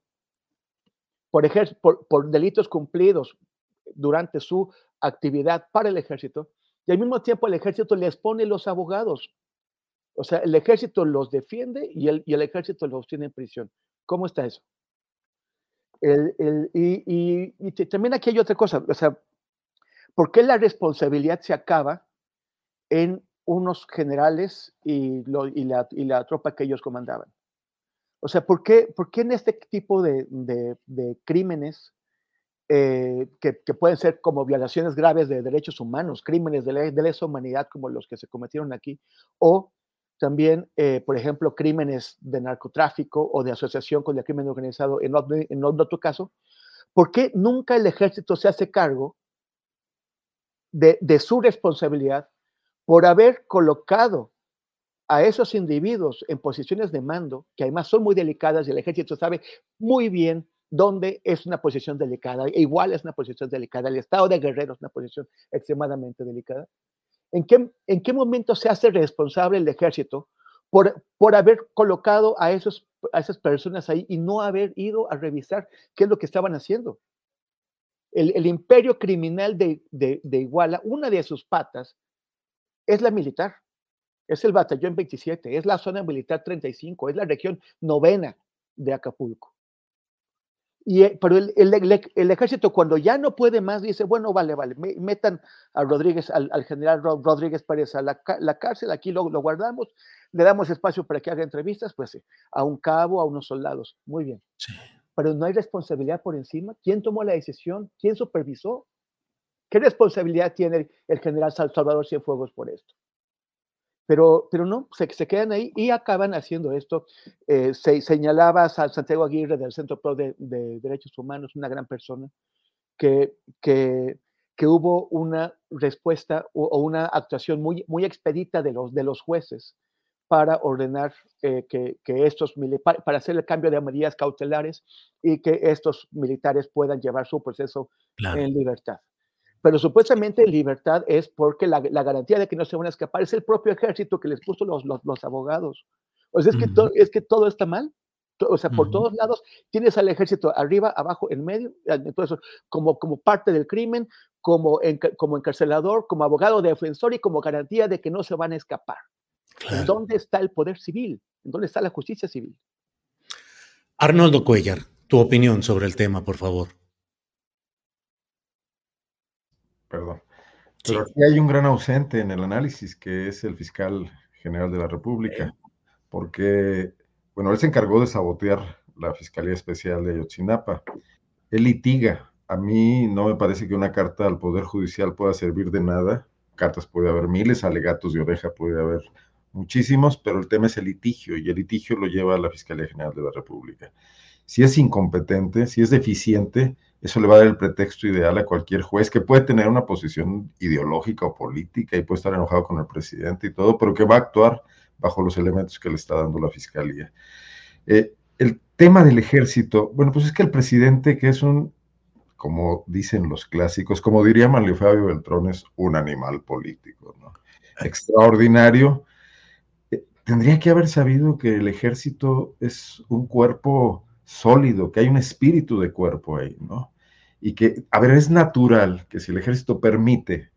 por, por, por delitos cumplidos durante su actividad para el ejército y al mismo tiempo el ejército les pone los abogados. O sea, el ejército los defiende y el, y el ejército los tiene en prisión. ¿Cómo está eso? Y, también aquí hay otra cosa, o sea, ¿por qué la responsabilidad se acaba en unos generales y, la, tropa que ellos comandaban? O sea, ¿por qué, por qué en este tipo de, crímenes eh, que, pueden ser como violaciones graves de derechos humanos, crímenes de, de lesa humanidad como los que se cometieron aquí, o también, eh, por ejemplo, crímenes de narcotráfico o de asociación con el crimen organizado en, otro caso, ¿por qué nunca el ejército se hace cargo de, de su responsabilidad por haber colocado a esos individuos en posiciones de mando, que además son muy delicadas y el ejército sabe muy bien dónde es una posición delicada, e igual es una posición delicada, el estado de Guerrero es una posición extremadamente delicada, ¿En qué, ¿En qué momento se hace responsable el ejército por, por haber colocado a, esos, a esas personas ahí y no haber ido a revisar qué es lo que estaban haciendo? El, el imperio criminal de, de, de, Iguala, una de sus patas es la militar, es el batallón 27, es la zona militar 35, es la región novena de Acapulco. Y, eh, pero el, el, ejército cuando ya no puede más dice, bueno, vale, vale, metan a Rodríguez, al, general Rodríguez Pérez a la, cárcel, aquí lo, lo, guardamos, le damos espacio para que haga entrevistas, pues sí, a un cabo, a unos soldados, muy bien. Pero no hay responsabilidad por encima. ¿Quién tomó la decisión? ¿Quién supervisó? ¿Qué responsabilidad tiene el general Salvador Cienfuegos por esto? Pero, pero no, se, se quedan ahí y acaban haciendo esto. Eh, se señalaba a Santiago Aguirre del Centro Pro de, Derechos Humanos, una gran persona, que, que, que hubo una respuesta o, una actuación muy, muy expedita de los, de los jueces para ordenar eh, que, que, estos para, para hacer el cambio de medidas cautelares y que estos militares puedan llevar su proceso en libertad pero supuestamente libertad es porque la, garantía de que no se van a escapar es el propio ejército que les puso los, los, abogados. O sea, es, que es que todo está mal. O sea, por todos lados tienes al ejército arriba, abajo, en medio, entonces, como, como parte del crimen, como, como encarcelador, como abogado defensor y como garantía de que no se van a escapar. ¿Dónde está el poder civil? ¿Dónde está la justicia civil? Arnoldo Cuellar, tu opinión sobre el tema, por favor. Perdón. Pero aquí hay un gran ausente en el análisis, que es el fiscal general de la República, porque, bueno, él se encargó de sabotear la Fiscalía Especial de Ayotzinapa. Él litiga. A mí no me parece que una carta al Poder Judicial pueda servir de nada. Cartas puede haber miles, alegatos de oreja puede haber muchísimos, pero el tema es el litigio y el litigio lo lleva a la Fiscalía General de la República. Si es incompetente, si es deficiente, eso le va a dar el pretexto ideal a cualquier juez que puede tener una posición ideológica o política y puede estar enojado con el presidente y todo, pero que va a actuar bajo los elementos que le está dando la fiscalía. Eh, el tema del ejército, bueno, pues es que el presidente, que es un, como dicen los clásicos, como diría Manlio Fabio Beltrón, es un animal político, ¿no? Extraordinario. Eh, tendría que haber sabido que el ejército es un cuerpo sólido, que hay un espíritu de cuerpo ahí, ¿no? Y que, a ver, es natural que si el ejército permite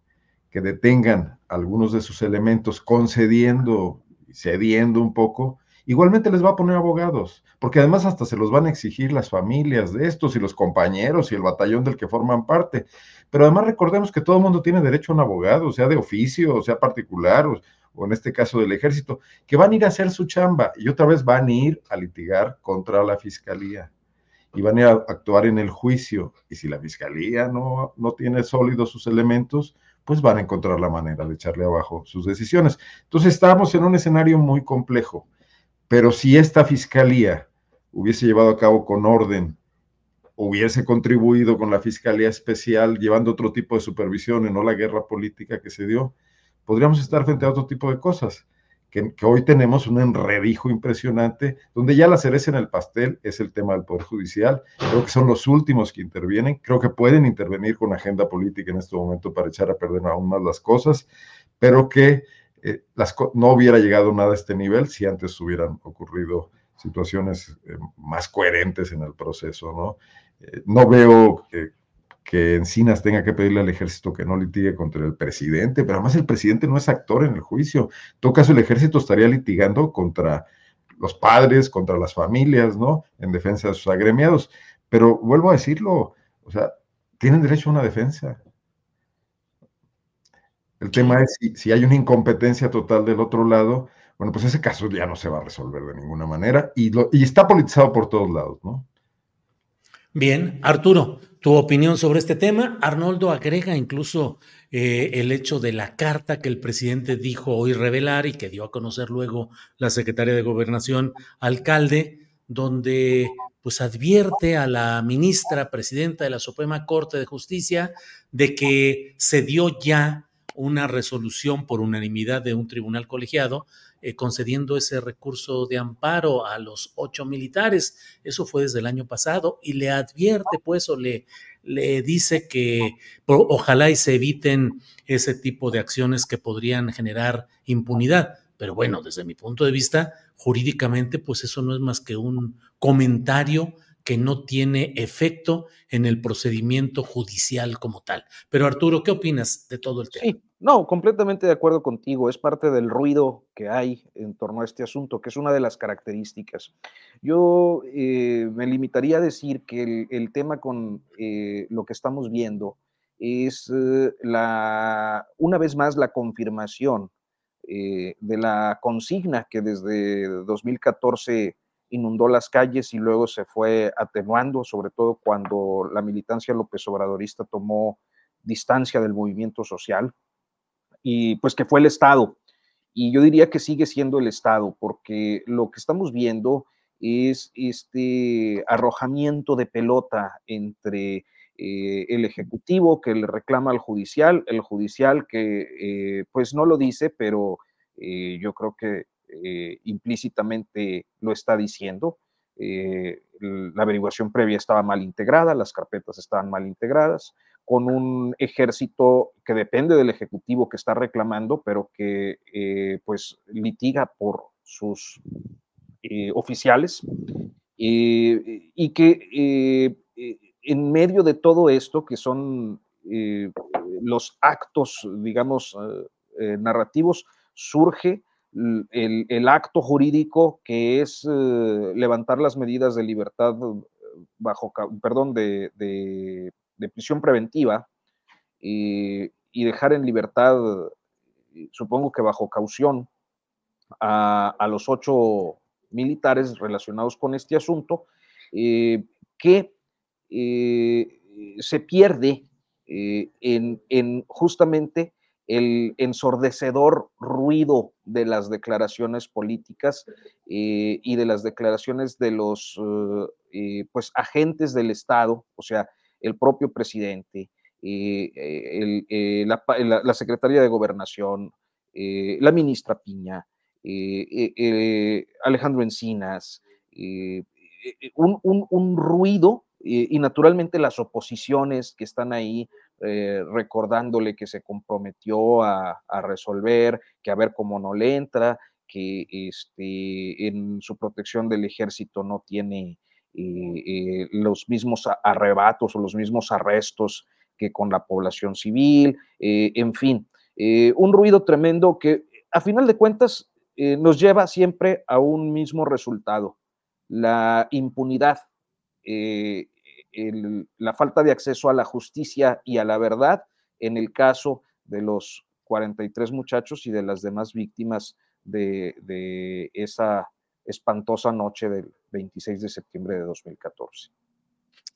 que detengan algunos de sus elementos concediendo cediendo un poco, igualmente les va a poner abogados, porque además hasta se los van a exigir las familias de estos y los compañeros y el batallón del que forman parte. Pero además recordemos que todo el mundo tiene derecho a un abogado, sea de oficio, sea particular, o en este caso del ejército, que van a ir a hacer su chamba y otra vez van a ir a litigar contra la fiscalía y van a actuar en el juicio. Y si la fiscalía no, no tiene sólidos sus elementos, pues van a encontrar la manera de echarle abajo sus decisiones. Entonces estamos en un escenario muy complejo, pero si esta fiscalía hubiese llevado a cabo con orden, hubiese contribuido con la fiscalía especial, llevando otro tipo de supervisión y no la guerra política que se dio, podríamos estar frente a otro tipo de cosas. Que, hoy tenemos un enredijo impresionante, donde ya la cereza en el pastel es el tema del Poder Judicial. Creo que son los últimos que intervienen. Creo que pueden intervenir con agenda política en este momento para echar a perder aún más las cosas, pero que eh, las, no hubiera llegado nada a este nivel si antes hubieran ocurrido situaciones eh, más coherentes en el proceso, ¿no? Eh, no veo que Encinas tenga que pedirle al ejército que no litigue contra el presidente, pero además el presidente no es actor en el juicio. En todo caso, el ejército estaría litigando contra los padres, contra las familias, ¿no? En defensa de sus agremiados. Pero vuelvo a decirlo, o sea, tienen derecho a una defensa. El tema es si, hay una incompetencia total del otro lado, bueno, pues ese caso ya no se va a resolver de ninguna manera y, y está politizado por todos lados, ¿no? Bien, Arturo, tu opinión sobre este tema. Arnoldo agrega incluso eh, el hecho de la carta que el presidente dijo hoy revelar y que dio a conocer luego la secretaria de Gobernación, alcalde, donde pues advierte a la ministra presidenta de la Suprema Corte de Justicia de que se dio ya una resolución por unanimidad de un tribunal colegiado eh, concediendo ese recurso de amparo a los ocho militares. Eso fue desde el año pasado y le advierte, pues, o le, le dice que ojalá y se eviten ese tipo de acciones que podrían generar impunidad. Pero bueno, desde mi punto de vista, jurídicamente, pues eso no es más que un comentario que no tiene efecto en el procedimiento judicial como tal. Pero Arturo, ¿qué opinas de todo el tema? Sí, no, completamente de acuerdo contigo. Es parte del ruido que hay en torno a este asunto, que es una de las características. Yo eh, me limitaría a decir que el, tema con eh, lo que estamos viendo es eh, la, una vez más la confirmación de la consigna que desde 2014 inundó las calles y luego se fue atenuando, sobre todo cuando la militancia López Obradorista tomó distancia del movimiento social, y pues que fue el Estado. Y yo diría que sigue siendo el Estado, porque lo que estamos viendo es este arrojamiento de pelota entre eh, el Ejecutivo que le reclama al Judicial, el Judicial que eh, pues no lo dice, pero eh, yo creo que eh, implícitamente lo está diciendo. Eh, la averiguación previa estaba mal integrada, las carpetas estaban mal integradas, con un ejército que depende del Ejecutivo que está reclamando, pero que eh, pues litiga por sus oficiales y que en medio de todo esto, que son los actos, digamos, narrativos, surge el, acto jurídico que es eh, levantar las medidas de libertad eh, bajo, perdón, de, prisión preventiva y dejar en libertad, supongo que bajo caución, a, los ocho militares relacionados con este asunto, eh, que se pierde en, en justamente el ensordecedor ruido de las declaraciones políticas eh, y de las declaraciones de los eh, eh, pues, agentes del Estado, o sea, el propio presidente, la, Secretaría de Gobernación, la ministra Piña, Alejandro Encinas, un ruido y, naturalmente las oposiciones que están ahí eh, recordándole que se comprometió a, resolver, que a ver cómo no le entra, que este, en su protección del ejército no tiene eh, eh, los mismos arrebatos o los mismos arrestos que con la población civil, en fin, un ruido tremendo que a final de cuentas nos lleva siempre a un mismo resultado, la impunidad la falta de acceso a la justicia y a la verdad en el caso de los 43 muchachos y de las demás víctimas de, esa espantosa noche del 26 de septiembre de 2014.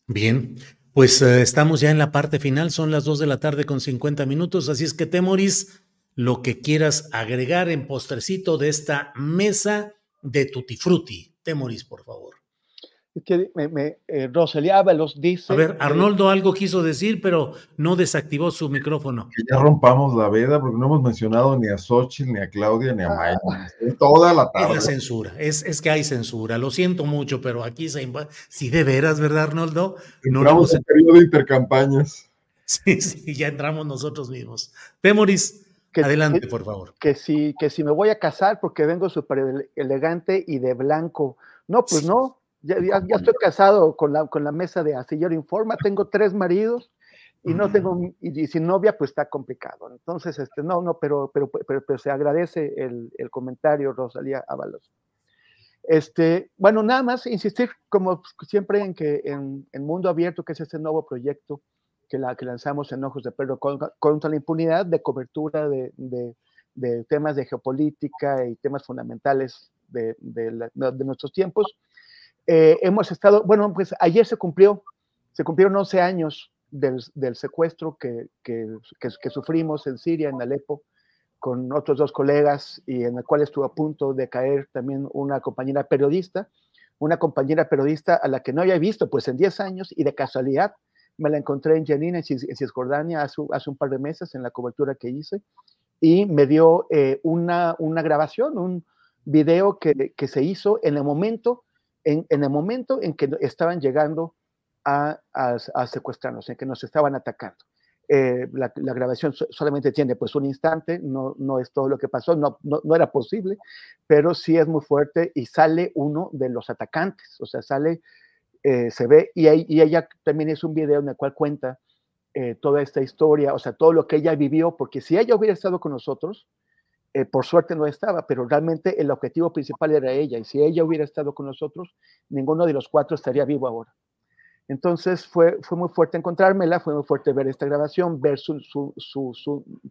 Bien, pues eh, estamos ya en la parte final, son las 2 de la tarde con 50 minutos, así es que Temoris, lo que quieras agregar en postrecito de esta mesa de Tutti Frutti. Temoris, por favor que me, me eh, Ábalos dice. A ver, Arnoldo algo quiso decir, pero no desactivó su micrófono. Que ya rompamos la veda porque no hemos mencionado ni a Xochitl, ni a Claudia, ni a Maya. Ah. Toda la tarde. Es la censura, es, es, que hay censura. Lo siento mucho, pero aquí se. Si de veras, ¿verdad, Arnoldo? No entramos en periodo de intercampañas. Sí, sí, ya entramos nosotros mismos. Temoris. Adelante, por favor. Que si, que si me voy a casar porque vengo súper elegante y de blanco. No, pues no, ya, estoy casado con la, con la mesa de Astillero Informa, tengo tres maridos y no tengo, y, sin novia, pues está complicado. Entonces, este, no, no, pero, pero, pero, se agradece el, el, comentario, Rosalía Ábalos. Este, bueno, nada más insistir, como siempre, en que en, en Mundo Abierto, que es este nuevo proyecto que, la, que lanzamos en Ojos de Perro contra, la impunidad, de cobertura de, de, de, temas de geopolítica y temas fundamentales de, de, de nuestros tiempos, eh, hemos estado, bueno, pues ayer se cumplió, se cumplieron 11 años del, del secuestro que, que, que, sufrimos en Siria, en Alepo, con otros dos colegas y en el cual estuvo a punto de caer también una compañera periodista, una compañera periodista a la que no había visto pues en 10 años y de casualidad me la encontré en Janina, en Cisjordania, hace, hace un par de meses en la cobertura que hice y me dio eh, una, una grabación, un video que, que se hizo en el momento en, el momento en que estaban llegando a, secuestrarnos, en que nos estaban atacando. Eh, la, grabación solamente tiene pues un instante, no, no es todo lo que pasó, no, no, era posible, pero sí es muy fuerte y sale uno de los atacantes, o sea, sale eh, se ve, y, y, ella también es un video en el cual cuenta eh, toda esta historia, o sea, todo lo que ella vivió, porque si ella hubiera estado con nosotros, eh, por suerte no estaba, pero realmente el objetivo principal era ella, y si ella hubiera estado con nosotros, ninguno de los cuatro estaría vivo ahora. Entonces fue, fue muy fuerte encontrármela, fue muy fuerte ver esta grabación, ver su, su, su,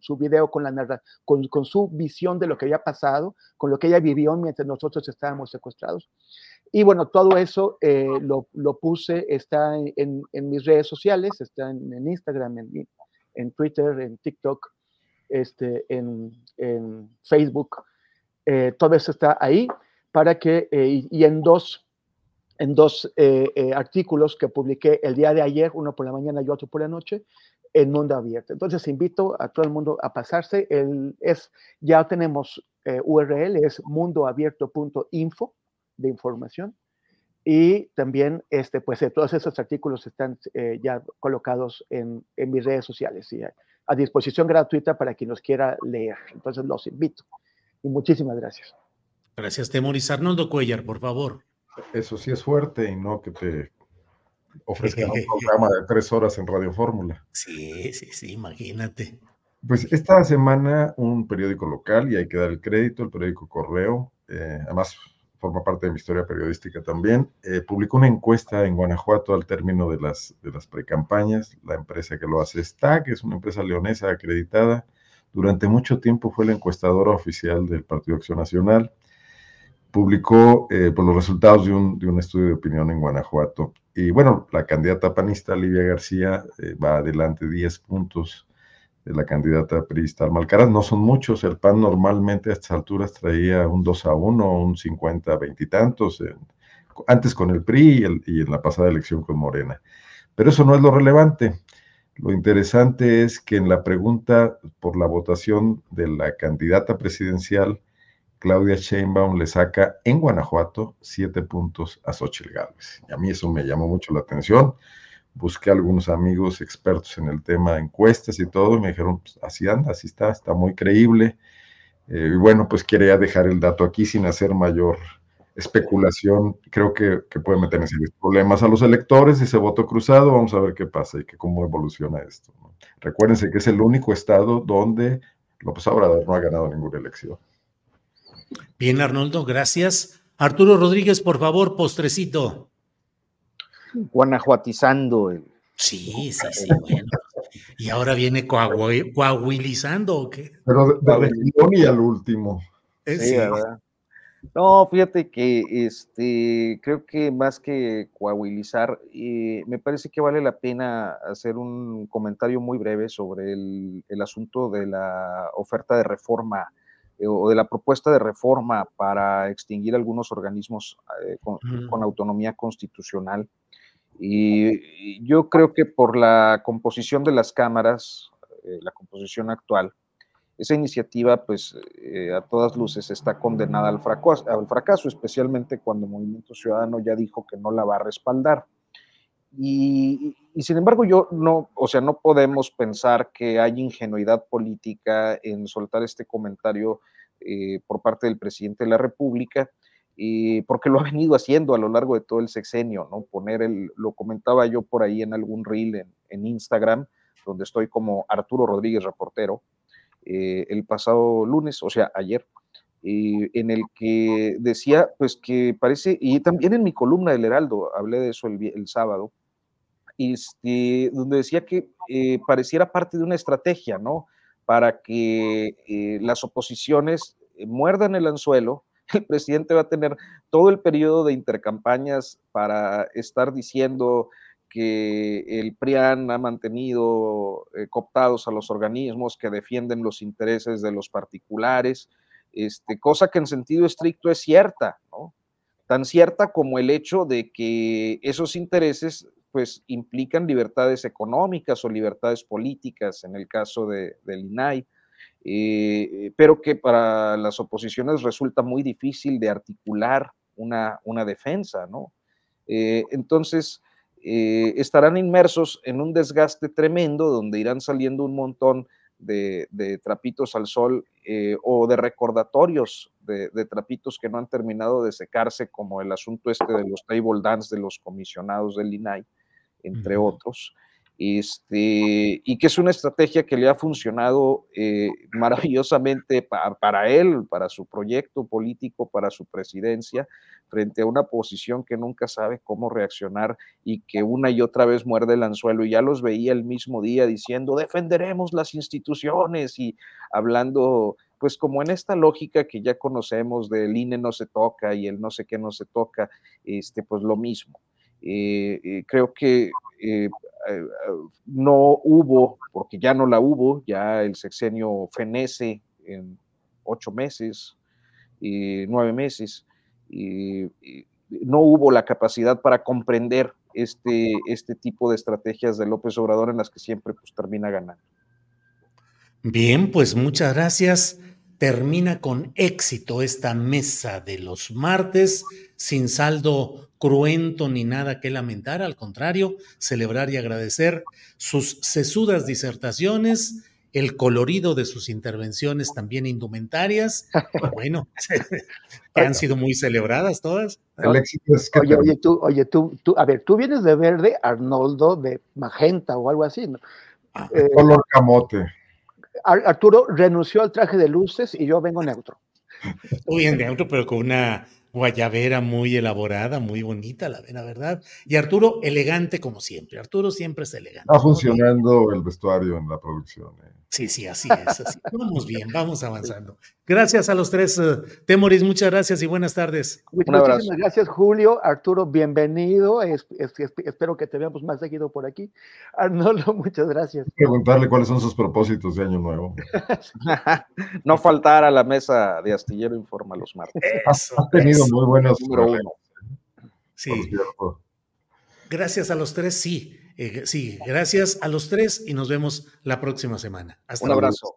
su video con, la con, con, su visión de lo que había pasado, con lo que ella vivió mientras nosotros estábamos secuestrados. Y bueno, todo eso eh, lo, lo, puse, está en, en, mis redes sociales, está en, en Instagram, en, en, Twitter, en TikTok, este, en, Facebook. Eh, todo eso está ahí para que, eh, y, en dos, en dos artículos que publiqué el día de ayer, uno por la mañana y otro por la noche, en Mundo Abierto. Entonces invito a todo el mundo a pasarse. El, es, ya tenemos URL, es mundoabierto.info de información. Y también, este, pues, eh, todos esos artículos están eh, ya colocados en, en, mis redes sociales y a, disposición gratuita para quien los quiera leer. Entonces, los invito. Y muchísimas gracias. Gracias, Temoris. Arnoldo Cuellar, por favor. Eso sí es fuerte y no que te ofrezcan un programa de tres horas en Radio Fórmula. Sí, sí, sí, imagínate. Pues esta semana un periódico local, y hay que dar el crédito, el periódico Correo, eh, además forma parte de mi historia periodística también, eh, publicó una encuesta en Guanajuato al término de las, de las precampañas. La empresa que lo hace está, que es una empresa leonesa acreditada. Durante mucho tiempo fue la encuestadora oficial del Partido Acción Nacional. Publicó eh, pues, los resultados de un, de un, estudio de opinión en Guanajuato. Y bueno, la candidata panista, Livia García, eh, va adelante 10 puntos la candidata priista Almalcaraz. No son muchos, el PAN normalmente a estas alturas traía un 2 a 1, un 50 a 20 y tantos, antes con el PRI y, en la pasada elección con Morena. Pero eso no es lo relevante. Lo interesante es que en la pregunta por la votación de la candidata presidencial, Claudia Sheinbaum le saca en Guanajuato siete puntos a Xochitl Gálvez. Y a mí eso me llamó mucho la atención busqué a algunos amigos expertos en el tema encuestas y todo, y me dijeron, pues, así anda, así está, está muy creíble. Eh, y bueno, pues quería dejar el dato aquí sin hacer mayor especulación. Creo que, que puede meter en serios problemas a los electores, ese voto cruzado, vamos a ver qué pasa y que cómo evoluciona esto. Recuérdense que es el único estado donde López Obrador no ha ganado ninguna elección. Bien, Arnoldo, gracias. Arturo Rodríguez, por favor, postrecito guanajuatizando. El, sí, sí, sí, bueno. Y ahora viene coahuilizando o qué? Pero de, región y al último. Sí, ¿verdad? No, fíjate que este, creo que más que coahuilizar, eh, me parece que vale la pena hacer un comentario muy breve sobre el, el asunto de la oferta de reforma eh, o de la propuesta de reforma para extinguir algunos organismos eh, con, con, autonomía constitucional. Y yo creo que por la composición de las cámaras, eh, la composición actual, esa iniciativa, pues eh, a todas luces está condenada al fracaso, al fracaso, especialmente cuando Movimiento Ciudadano ya dijo que no la va a respaldar. Y, y, sin embargo, yo no, o sea, no podemos pensar que hay ingenuidad política en soltar este comentario eh, por parte del presidente de la República, porque lo ha venido haciendo a lo largo de todo el sexenio, ¿no? Poner el, lo comentaba yo por ahí en algún reel en, Instagram, donde estoy como Arturo Rodríguez Reportero, eh, el pasado lunes, o sea, ayer, eh, en el que decía, pues que parece, y también en mi columna del Heraldo, hablé de eso el, el sábado, este, donde decía que eh, pareciera parte de una estrategia, ¿no? Para que eh, las oposiciones muerdan el anzuelo, el presidente va a tener todo el periodo de intercampañas para estar diciendo que el PRIAN ha mantenido eh, cooptados a los organismos que defienden los intereses de los particulares, este, cosa que en sentido estricto es cierta, ¿no? Tan cierta como el hecho de que esos intereses pues implican libertades económicas o libertades políticas en el caso de, del INAI eh, pero que para las oposiciones resulta muy difícil de articular una, una defensa, ¿no? Eh, entonces, eh, estarán inmersos en un desgaste tremendo donde irán saliendo un montón de, trapitos al sol o de recordatorios de, trapitos que no han terminado de secarse, como el asunto este de los table dance de los comisionados del INAI, entre otros este, y que es una estrategia que le ha funcionado eh, maravillosamente para, él, para su proyecto político, para su presidencia, frente a una posición que nunca sabe cómo reaccionar y que una y otra vez muerde el anzuelo. Y ya los veía el mismo día diciendo, defenderemos las instituciones y hablando pues como en esta lógica que ya conocemos del INE no se toca y el no sé qué no se toca, este, pues lo mismo. Eh, eh, creo que no hubo, porque ya no la hubo, ya el sexenio fenece en ocho meses, y nueve meses, y, no hubo la capacidad para comprender este, este tipo de estrategias de López Obrador en las que siempre pues, termina ganando. Bien, pues muchas gracias. Termina con éxito esta mesa de los martes, sin saldo cruento ni nada que lamentar, al contrario, celebrar y agradecer sus sesudas disertaciones, el colorido de sus intervenciones también indumentarias, bueno, que han sido muy celebradas todas. El éxito es que oye, oye, tú, oye, tú, tú, a ver, tú vienes de verde, Arnoldo de magenta o algo así, ¿no? Ah, eh, color camote. Arturo renunció al traje de luces y yo vengo neutro. Muy en neutro, pero con una guayabera muy elaborada, muy bonita, la, la verdad. Y Arturo, elegante como siempre. Arturo siempre es elegante. Está funcionando el vestuario en la producción. Eh. Sí, sí, así es. Así. vamos bien, vamos avanzando. Gracias a los tres. Uh, Temoris, muchas gracias y buenas tardes. Muchísimas gracias, Julio. Arturo, bienvenido. espero que te veamos más seguido por aquí. Arnoldo, muchas gracias. Preguntarle cuáles son sus propósitos de Año Nuevo. no faltar a la mesa de Astillero Informa los martes. ha tenido muy buenos Sí. Gracias a los tres, sí. Eh, sí, gracias a los tres y nos vemos la próxima semana. Hasta Un abrazo.